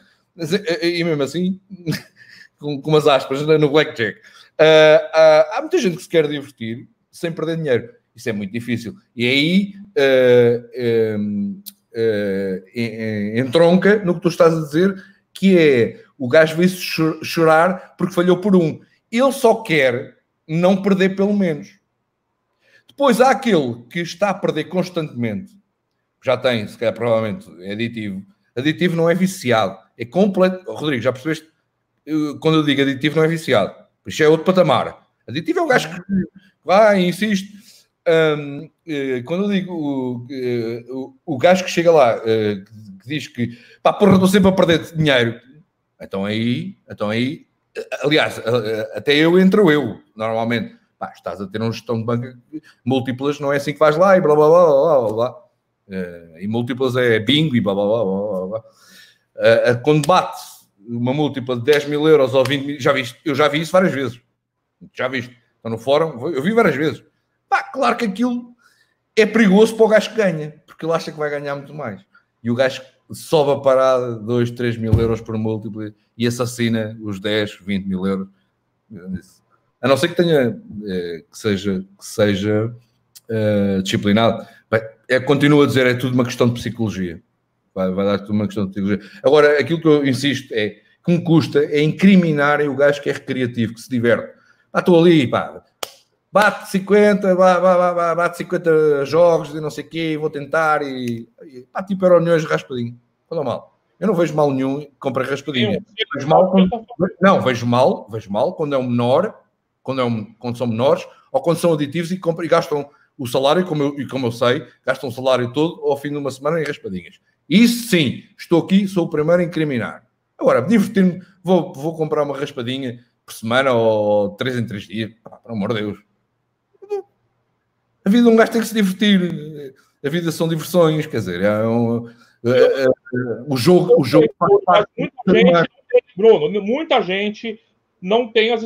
e mesmo assim, com, com umas aspas no blackjack. Uh, uh, há muita gente que se quer divertir sem perder dinheiro. Isso é muito difícil. E aí uh, entronca no que tu estás a dizer, que é o gajo veio-se chorar porque falhou por um. Ele só quer não perder pelo menos. Depois há aquele que está a perder constantemente, já tem, se calhar, provavelmente, é aditivo. Aditivo não é viciado, é completo. Rodrigo, já percebeste? Quando eu digo aditivo, não é viciado. Isto é outro patamar. Aditivo é o gajo que vai insiste. Um, eh, quando eu digo o, eh, o, o gajo que chega lá, eh, que diz que pá, porra, estou sempre a perder dinheiro, então aí, então aí, aliás, até eu entro eu, normalmente. Pá, estás a ter uma gestão de banca múltiplas, não é assim que vais lá e blá blá blá blá blá. blá. Uh, e múltiplas é bingo e blá blá blá blá. blá. Uh, quando bate uma múltipla de 10 mil euros ou 20 mil, já viste, eu já vi isso várias vezes. Já viste? Estou no fórum, eu vi várias vezes. Pá, claro que aquilo é perigoso para o gajo que ganha, porque ele acha que vai ganhar muito mais. E o gajo sobe a parada 2, 3 mil euros por múltiplo e assassina os 10, 20 mil euros. A não ser que tenha, é, que seja, que seja uh, disciplinado. Bem, é, continuo a dizer, é tudo uma questão de psicologia. Vai, vai dar tudo uma questão de psicologia. Agora, aquilo que eu insisto é que me custa é incriminarem o gajo que é recreativo, que se diverte. Ah, estou ali, pá, bate 50, bate 50 jogos e não sei o quê, vou tentar e, e pá, tipo Euroniões raspadinho. Fala mal. Eu não vejo mal nenhum comprar raspadinha. Vejo mal quando, não, vejo mal, vejo mal quando é um menor, quando, é um, quando são menores, ou quando são aditivos e, compram, e gastam o salário, como eu, e como eu sei, gastam o salário todo ao fim de uma semana em raspadinhas. Isso sim, estou aqui, sou o primeiro a incriminar. Agora, divertir-me, vou, vou comprar uma raspadinha por semana ou três em três dias, pá, pelo amor de Deus. A vida de um gajo tem que se divertir. A vida são diversões, quer dizer, é um, é, é, o jogo. O jogo muita gente, Bruno, muita gente não tem as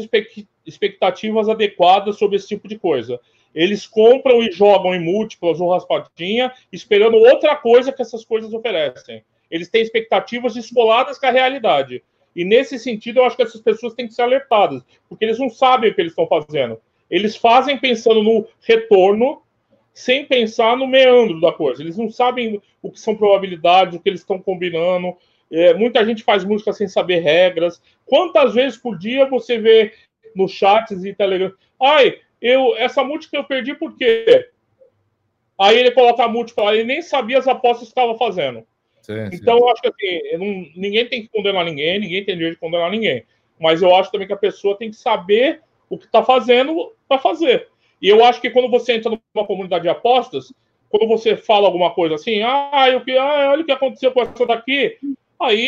expectativas adequadas sobre esse tipo de coisa. Eles compram e jogam em múltiplas ou raspadinha, esperando outra coisa que essas coisas oferecem. Eles têm expectativas descoladas com a realidade. E nesse sentido, eu acho que essas pessoas têm que ser alertadas, porque eles não sabem o que eles estão fazendo. Eles fazem pensando no retorno, sem pensar no meandro da coisa. Eles não sabem o que são probabilidades, o que eles estão combinando. É, muita gente faz música sem saber regras. Quantas vezes por dia você vê nos chats e Telegram? Ai, eu essa múltipla eu perdi por quê? Aí ele coloca a múltipla, ele nem sabia as apostas que estava fazendo. Sim, então, sim. eu acho que assim, não, ninguém tem que condenar ninguém, ninguém tem direito de condenar ninguém. Mas eu acho também que a pessoa tem que saber o que está fazendo para fazer. E eu acho que quando você entra numa comunidade de apostas, quando você fala alguma coisa assim, ah, eu, ah olha o que aconteceu com essa daqui, aí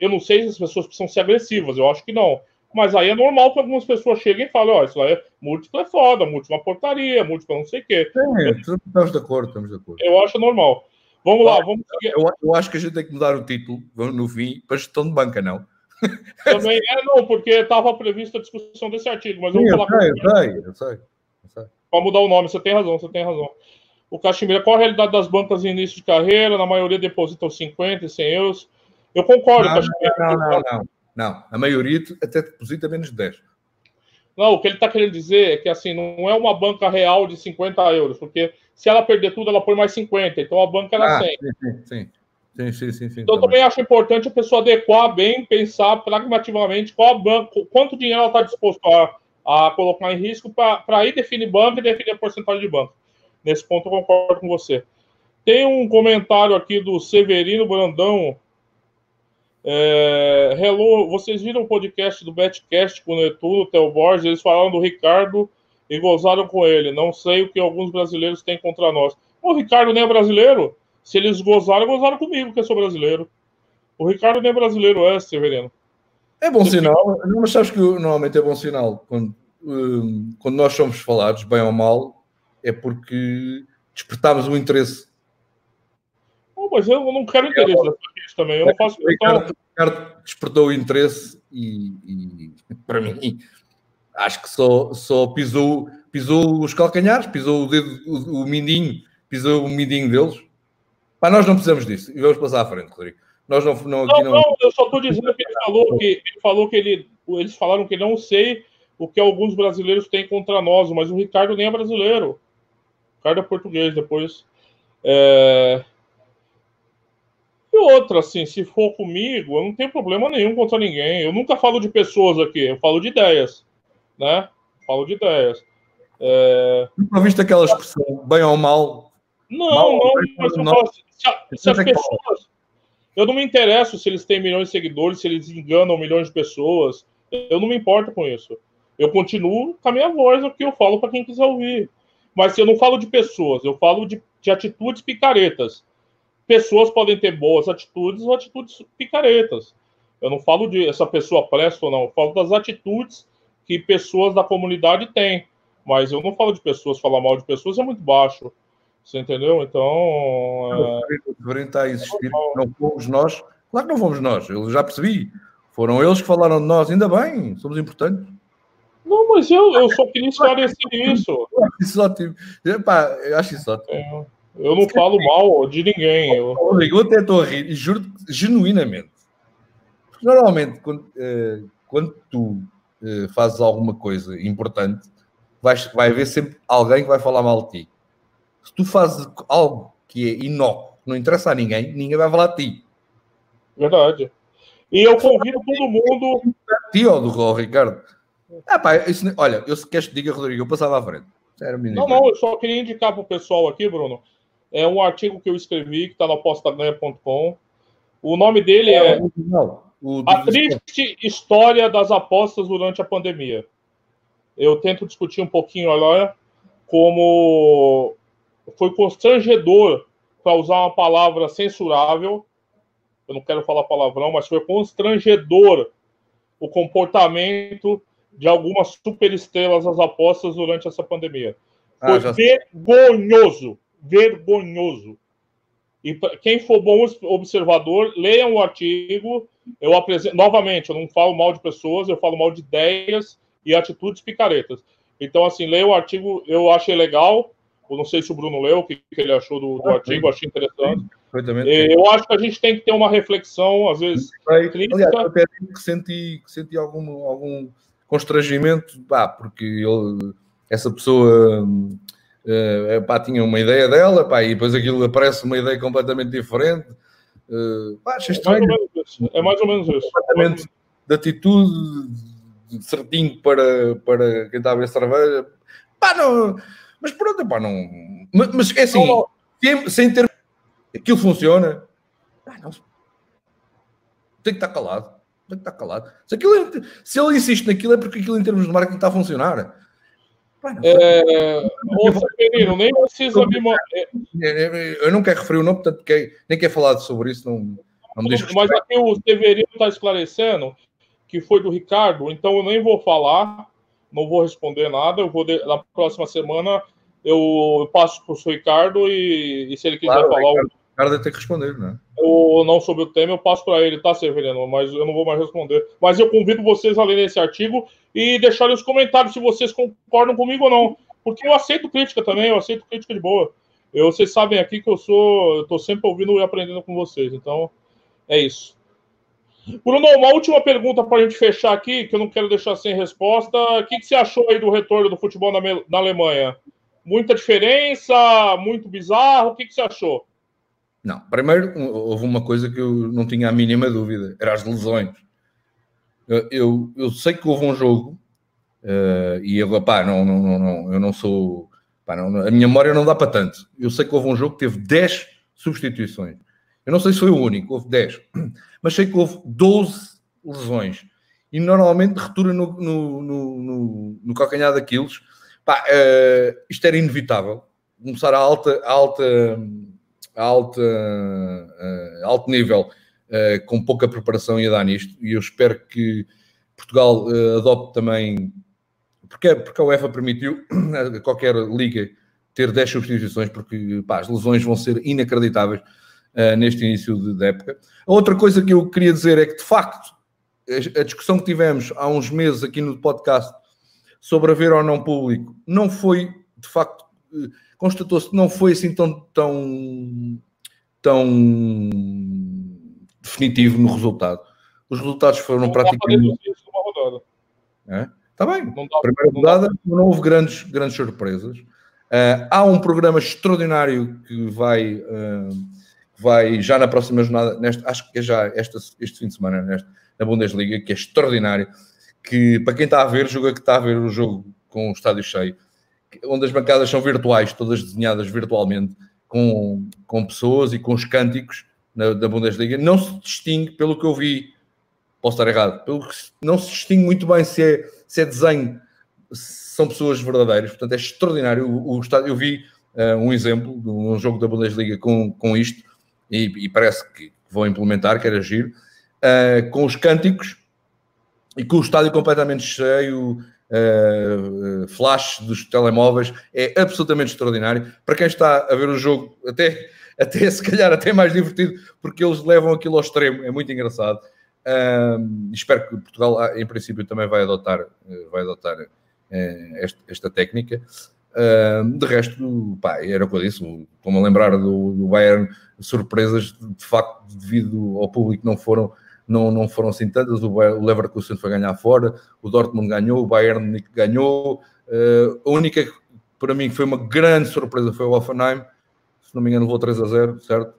eu não sei se as pessoas precisam ser agressivas, eu acho que não. Mas aí é normal que algumas pessoas cheguem e falem, ó, oh, isso aí é múltiplo é foda, múltiplo é portaria, múltiplo é não sei o quê. Sim, estamos de acordo, estamos de acordo. Eu acho normal. Vamos lá, vamos seguir. Eu, eu, acho que a gente tem que mudar o título no fim para gestão de banca, não? Também é, não, porque estava prevista a discussão desse artigo, mas Sim, vou falar eu sei, eu sei, eu sei, eu sei. Para mudar o nome, você tem razão, você tem razão. O Caximira, qual a realidade das bancas em início de carreira? Na maioria depositam 50 e 100 euros. Eu concordo, não, Caximira. Não, não, não, não. A maioria até deposita menos de 10. Não, o que ele está querendo dizer é que assim, não é uma banca real de 50 euros, porque se ela perder tudo, ela põe mais 50. Então a banca era ah, 100. Sim, sim. Sim, sim, sim, sim, então também. também acho importante a pessoa adequar bem, pensar pragmaticamente qual banco, quanto dinheiro ela está disposto a, a colocar em risco para aí definir banco e definir a porcentagem de banco. Nesse ponto eu concordo com você. Tem um comentário aqui do Severino Brandão. É, hello, vocês viram o podcast do Betcast com o Netuno, o Theo Borges? Eles falaram do Ricardo e gozaram com ele. Não sei o que alguns brasileiros têm contra nós. O Ricardo nem é brasileiro? Se eles gozaram, gozaram comigo, que eu sou brasileiro. O Ricardo nem é brasileiro, é, Severino. É bom sinal, mas sabes que normalmente é bom sinal quando, um, quando nós somos falados, bem ou mal, é porque despertamos o interesse. Oh, mas eu não quero interesse é, também, eu não faço Ricardo, Ricardo despertou o interesse e, e, para mim acho que só, só pisou, pisou os calcanhares, pisou o dedo, o, o mindinho, pisou o mindinho deles Pá, nós não precisamos disso. E vamos passar à frente, Rodrigo. Nós não, não, não, não... não eu só estou dizendo que ele falou que ele falou que ele, eles falaram que não sei o que alguns brasileiros têm contra nós, mas o Ricardo nem é brasileiro. O Ricardo é português, depois. É... E outra, assim, se for comigo, eu não tenho problema nenhum contra ninguém. Eu nunca falo de pessoas aqui, eu falo de ideias, né? Falo de ideias. É... Nunca viste aquela expressão, bem ou mal? Não, mal, não, mas eu falo, se, se as pessoas. Eu não me interesso se eles têm milhões de seguidores, se eles enganam milhões de pessoas. Eu não me importo com isso. Eu continuo com a minha voz, o que eu falo para quem quiser ouvir. Mas eu não falo de pessoas, eu falo de, de atitudes picaretas. Pessoas podem ter boas atitudes ou atitudes picaretas. Eu não falo de essa pessoa presta ou não, eu falo das atitudes que pessoas da comunidade têm. Mas eu não falo de pessoas, falar mal de pessoas é muito baixo. Você entendeu? Então. O é... está a insistir, não fomos nós. Claro que não fomos nós, eu já percebi. Foram eles que falaram de nós, ainda bem, somos importantes. Não, mas eu, eu só queria esclarecer isso. Eu acho isso ótimo. Epá, eu acho isso ótimo. É, eu não falo mal de ninguém. Eu, eu até estou a rir, juro genuinamente. Normalmente, quando, eh, quando tu eh, fazes alguma coisa importante, vais, vai haver sempre alguém que vai falar mal de ti. Se tu fazes algo que é inócuo, não interessa a ninguém, ninguém vai falar de ti. Verdade. E eu convido todo mundo. Ti ou do Ricardo? Ah, pá, isso, olha, eu queres que diga, Rodrigo, eu passava à frente. Sério, não, não, eu só queria indicar para o pessoal aqui, Bruno. É um artigo que eu escrevi, que está no apostaganha.com. O nome dele é, é A Triste História das Apostas Durante a Pandemia. Eu tento discutir um pouquinho, olha, como foi constrangedor, para usar uma palavra censurável, eu não quero falar palavrão, mas foi constrangedor o comportamento de algumas superestrelas das apostas durante essa pandemia. Ah, foi ah, vergonhoso, vergonhoso. E quem for bom observador, leiam o artigo. Eu apresento novamente, eu não falo mal de pessoas, eu falo mal de ideias e atitudes picaretas. Então, assim, leia o artigo, eu achei legal. Eu não sei se o Bruno leu, o que, que ele achou do, do ah, artigo, achei interessante. Eu acho que a gente tem que ter uma reflexão, às vezes. Aliás, eu até que senti, que senti algum, algum constrangimento, pá, porque ele, essa pessoa uh, pá, tinha uma ideia dela, pá, e depois aquilo aparece uma ideia completamente diferente. Uh, pá, achei estranho. É mais ou menos isso. Completamente de atitude, certinho para, para quem está a ver cerveja. Pá, não mas pronto, pá, não. Mas, mas é assim, não, não. sem ter. Aquilo funciona. Ah, não. Tem que estar calado. Tem que estar calado. Se, aquilo, se ele insiste naquilo, é porque aquilo em termos de marketing está a funcionar. É... Nem precisa me. Eu não quero referir o nome, portanto, nem quero falar sobre isso. Não, não me Mas aqui o Severino está esclarecendo que foi do Ricardo, então eu nem vou falar não vou responder nada. Eu vou de, na próxima semana eu passo para o Ricardo e, e, se ele quiser claro, falar. O Ricardo tem que responder, né? Ou não sobre o tema, eu passo para ele, tá, Severino? Mas eu não vou mais responder. Mas eu convido vocês a lerem esse artigo e deixarem os comentários se vocês concordam comigo ou não. Porque eu aceito crítica também, eu aceito crítica de boa. Eu, vocês sabem aqui que eu sou. Eu tô sempre ouvindo e aprendendo com vocês. Então, é isso. Bruno, uma última pergunta para a gente fechar aqui, que eu não quero deixar sem resposta. O que, que você achou aí do retorno do futebol na, na Alemanha? Muita diferença? Muito bizarro? O que, que você achou? Não, primeiro houve uma coisa que eu não tinha a mínima dúvida, eram as lesões. Eu, eu, eu sei que houve um jogo uh, e eu, pá, não, não, não, não, eu não sou. Pá, não, a minha memória não dá para tanto. Eu sei que houve um jogo que teve 10 substituições. Eu não sei se foi o único, houve 10, mas sei que houve 12 lesões. E normalmente retura no, no, no, no calcanhar daqueles. Pá, uh, isto era inevitável. Começar a alta, alta, alta, uh, alto nível, uh, com pouca preparação, ia dar nisto. E eu espero que Portugal adopte também. Porque, porque a UEFA permitiu a qualquer liga ter 10 substituições, porque pá, as lesões vão ser inacreditáveis uh, neste início de, de, época. A outra coisa que eu queria dizer é que, de facto, a, discussão que tivemos há uns meses aqui no podcast sobre haver ou não público não foi, de facto, uh, constatou-se que não foi assim tão, tão, tão definitivo no resultado. Os resultados foram não praticamente. É? Está bem. Primeira rodada, não houve grandes, grandes surpresas. Uh, há um programa extraordinário que vai uh, vai já na próxima jornada, neste, acho que é já este fim de semana, neste, na Bundesliga, que é extraordinário, que para quem está a ver, joga que está a ver o jogo com o estádio cheio, onde as bancadas são virtuais, todas desenhadas virtualmente, com, com pessoas e com os cânticos na, da Bundesliga, não se distingue, pelo que eu vi, posso estar errado, pelo que não se distingue muito bem se é, se é desenho, se são pessoas verdadeiras, portanto é extraordinário. O, o estádio, eu vi uh, um exemplo de um jogo da Bundesliga com, com isto, e, e parece que vão implementar, que era giro, uh, com os cânticos e com o estádio completamente cheio, uh, flash dos telemóveis, é absolutamente extraordinário. Para quem está a ver o jogo, até, até se calhar até mais divertido, porque eles levam aquilo ao extremo, é muito engraçado. Uh, espero que Portugal, ah, em princípio, também vai adotar, vai adotar esta, esta, técnica. De resto, pá, era o que eu disse, estou-me a lembrar do, do Bayern, surpresas de facto devido ao público não foram não, não foram assim tantas. O Leverkusen foi ganhar fora, o Dortmund ganhou, o Bayern ganhou. Uh, a única que para mim foi uma grande surpresa foi o Offenheim. Se não me engano, levou 3 a 0, certo?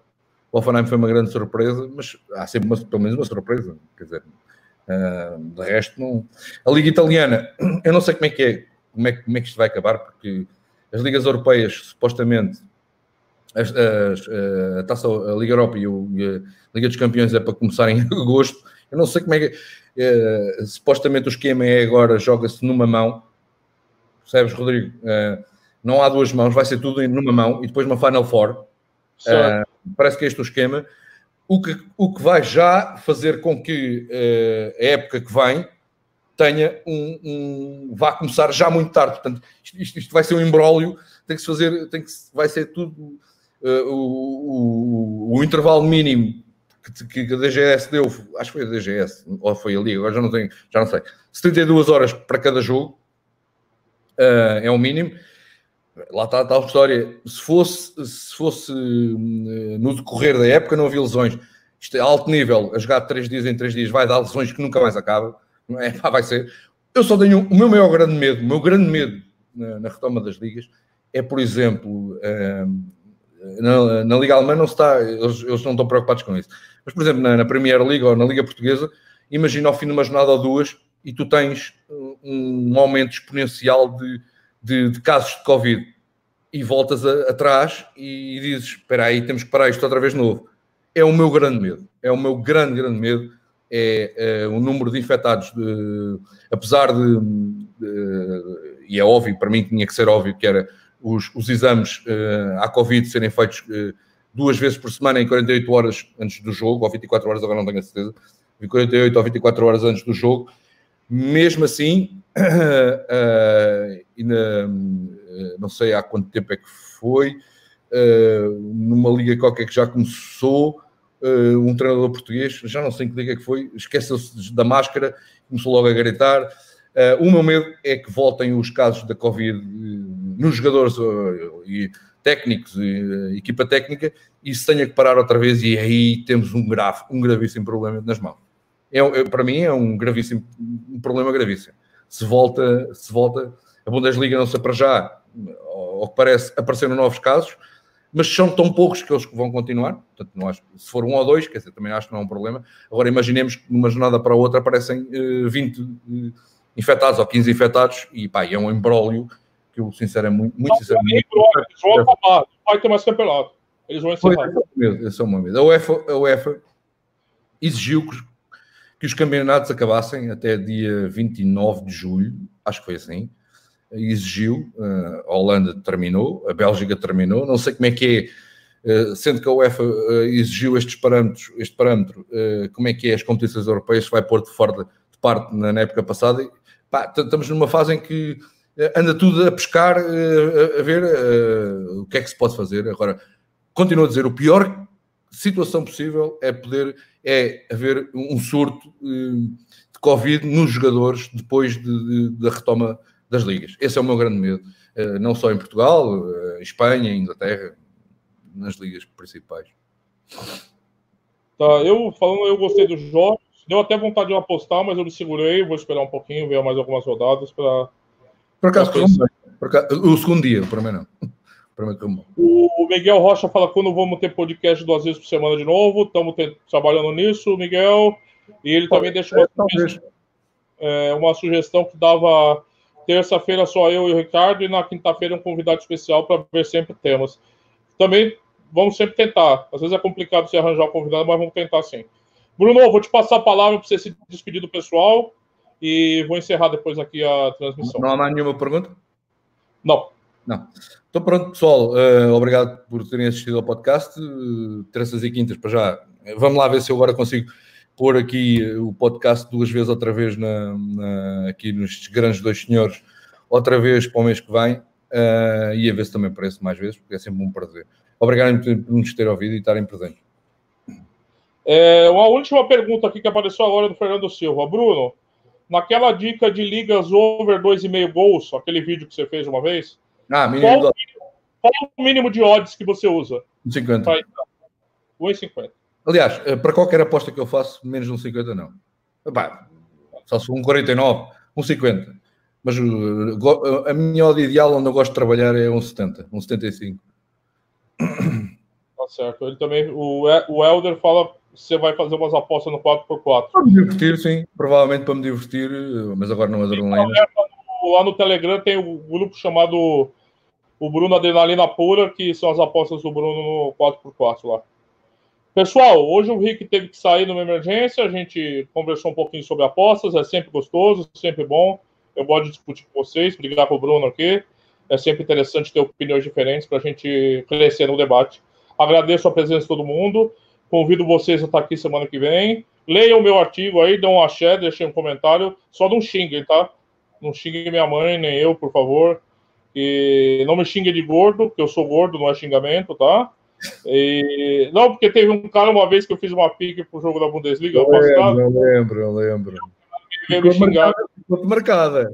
O Offenheim foi uma grande surpresa, mas há sempre uma, pelo menos uma surpresa. Quer dizer, uh, de resto, não. A Liga Italiana, eu não sei como é que é, como é, como é que isto vai acabar, porque as ligas europeias supostamente as, as, a, taça, a Liga Europa e, o, e, a Liga dos Campeões é para começar em agosto. Eu não sei como é que. É, supostamente o esquema é agora joga-se numa mão. Percebes, Rodrigo? É, não há duas mãos, vai ser tudo numa mão e depois uma Final Four. É, parece que é este o esquema. O que, o que vai já fazer com que a época que vem tenha um, um, vá começar já muito tarde. Portanto, isto, isto, vai ser um embrólio, tem que se fazer, tem que vai ser tudo uh, o, o, o, intervalo mínimo que, que, a DGS deu, acho que foi a DGS, ou foi ali, agora já não tenho, já não sei, 72 horas para cada jogo, uh, é o mínimo. Lá está a tal história. Se fosse, se fosse uh, no decorrer da época, não havia lesões. Isto é alto nível, a jogar 3 dias em 3 dias, vai dar lesões que nunca mais acaba. É, pá, vai ser. Eu só tenho o meu maior grande medo, o meu grande medo na, na retoma das ligas é, por exemplo, uh, na, na, Liga Alemã não está, eles, eles, não estão preocupados com isso. Mas, por exemplo, na, na Premier League ou na Liga Portuguesa, imagina ao fim de uma jornada ou duas e tu tens um, um aumento exponencial de, de, de, casos de Covid e voltas a, atrás e dizes: espera aí, temos que parar isto outra vez de novo. É o meu grande medo. É o meu grande, grande medo. É, é o número de infectados, de, apesar de, de, e é óbvio, para mim tinha que ser óbvio que era os, os exames uh, à Covid serem feitos uh, duas vezes por semana em 48 horas antes do jogo, ou 24 horas, agora não tenho a certeza, 48 ou 24 horas antes do jogo. Mesmo assim, uh, na, não sei há quanto tempo é que foi, numa liga qualquer que já começou, um treinador português, já não sei em que liga é que foi, esqueceu-se da máscara, começou logo a gritar Uh, o meu medo é que voltem os casos da Covid uh, nos jogadores uh, e técnicos e equipa técnica e se tenha que parar outra vez e aí temos um, grave, um gravíssimo problema nas mãos. É, é, para mim é um gravíssimo um problema gravíssimo. Se volta, se volta, a Bundesliga não sei para já, ao que parece, apareceram novos casos, mas são tão poucos que eles vão continuar. Portanto, não acho, se for um ou dois, quer dizer, também acho que não é um problema. Agora imaginemos que numa jornada para a outra aparecem 20 infectados ou 15 infectados, e pá, é um embrólio que eu sinceramente, muito sinceramente. Eles vão acabar, vai ter mais campeonato. Eles vão encerrar. Esse é o meu medo. A UEFA, a UEFA exigiu que, que os campeonatos acabassem até dia 29 de julho, acho que foi assim. Exigiu, uh, a Holanda terminou, a Bélgica terminou, não sei como é que é, uh, sendo que a UEFA uh, exigiu estes parâmetros, este parâmetro, como é que é as competições europeias, vai pôr de fora de, de parte na, época passada pá, estamos numa fase em que eh, anda tudo a pescar, eh, a, ver o que é que se pode fazer. Agora, continuo a dizer, o pior situação possível é poder é haver um surto de Covid nos jogadores depois de, de, da retoma das ligas. Esse é o meu grande medo. Uh, não só em Portugal, Espanha, Inglaterra, nas ligas principais. Tá, eu falando, eu gostei dos jogos. Deu até vontade de apostar, mas eu me segurei. Vou esperar um pouquinho, ver mais algumas rodadas para. Por acaso, por acaso, o segundo dia, para mim não. O Miguel Rocha fala quando vamos ter podcast duas vezes por semana de novo. Estamos trabalhando nisso, Miguel. E ele também deixa uma, é, sugestão, é, uma sugestão que dava terça-feira só eu e o Ricardo, e na quinta-feira um convidado especial para ver sempre temas. Também vamos sempre tentar. Às vezes é complicado se arranjar um convidado, mas vamos tentar sim. Bruno, vou te passar a palavra para você se despedir do pessoal e vou encerrar depois aqui a transmissão. Não há mais nenhuma pergunta? Não. Não. Então pronto, pessoal. Uh, obrigado por terem assistido ao podcast. Uh, terças e quintas, para já. Vamos lá ver se eu agora consigo pôr aqui o podcast duas vezes outra vez na, na, aqui nos grandes dois senhores, outra vez para o mês que vem. Uh, e a ver se também aparece mais vezes, porque é sempre um prazer. Obrigado por nos terem ouvido e estarem presentes. É, uma última pergunta aqui que apareceu agora do Fernando Silva. Bruno, naquela dica de ligas over 2,5 gols, aquele vídeo que você fez uma vez, ah, qual, mínimo, qual o mínimo de odds que você usa? 50. 1,50. Aliás, eh, para qualquer aposta que eu faço, menos de 1,50 não. Epá, só se for 1,49, 1,50. Mas eh, a minha odd ideal onde eu gosto de trabalhar é 1,70, 1,75. Tá certo. Ele também, o, o Elder fala você vai fazer umas apostas no 4x4. Para me divertir, sim. Provavelmente para me divertir, mas agora não é adrenalina. Lá no Telegram tem um grupo chamado o Bruno Adrenalina Pura, que são as apostas do Bruno no 4x4 lá. Pessoal, hoje o Rick teve que sair numa emergência, a gente conversou um pouquinho sobre apostas, é sempre gostoso, sempre bom. Eu gosto de discutir com vocês, brigar com o Bruno aqui. É sempre interessante ter opiniões diferentes para a gente crescer no debate. Agradeço a presença de todo mundo. Convido vocês a estar aqui semana que vem. Leiam o meu artigo aí, dão um axé, deixem um comentário. Só não xinguem, tá? Não xinguem minha mãe, nem eu, por favor. E não me xinguem de gordo, porque eu sou gordo, não é xingamento, tá? E... Não, porque teve um cara uma vez que eu fiz uma pique pro jogo da Bundesliga. Eu lembro, eu lembro, eu lembro. Ficou xingar. Ficou marcada.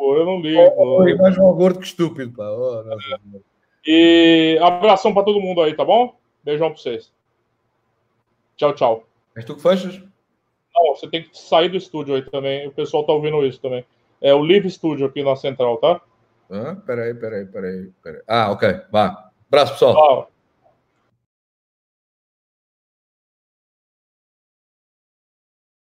Eu não ligo. Oh, mais um gordo que estúpido, pá. Oh, e abração para todo mundo aí, tá bom? Beijão para vocês. Tchau, tchau. És tu que fechas? Não, você tem que sair do estúdio aí também. O pessoal tá ouvindo isso também. É o Live Studio aqui na central, tá? Ah, peraí, peraí, peraí, peraí. Ah, ok. Vá. Abraço, pessoal. Tchau.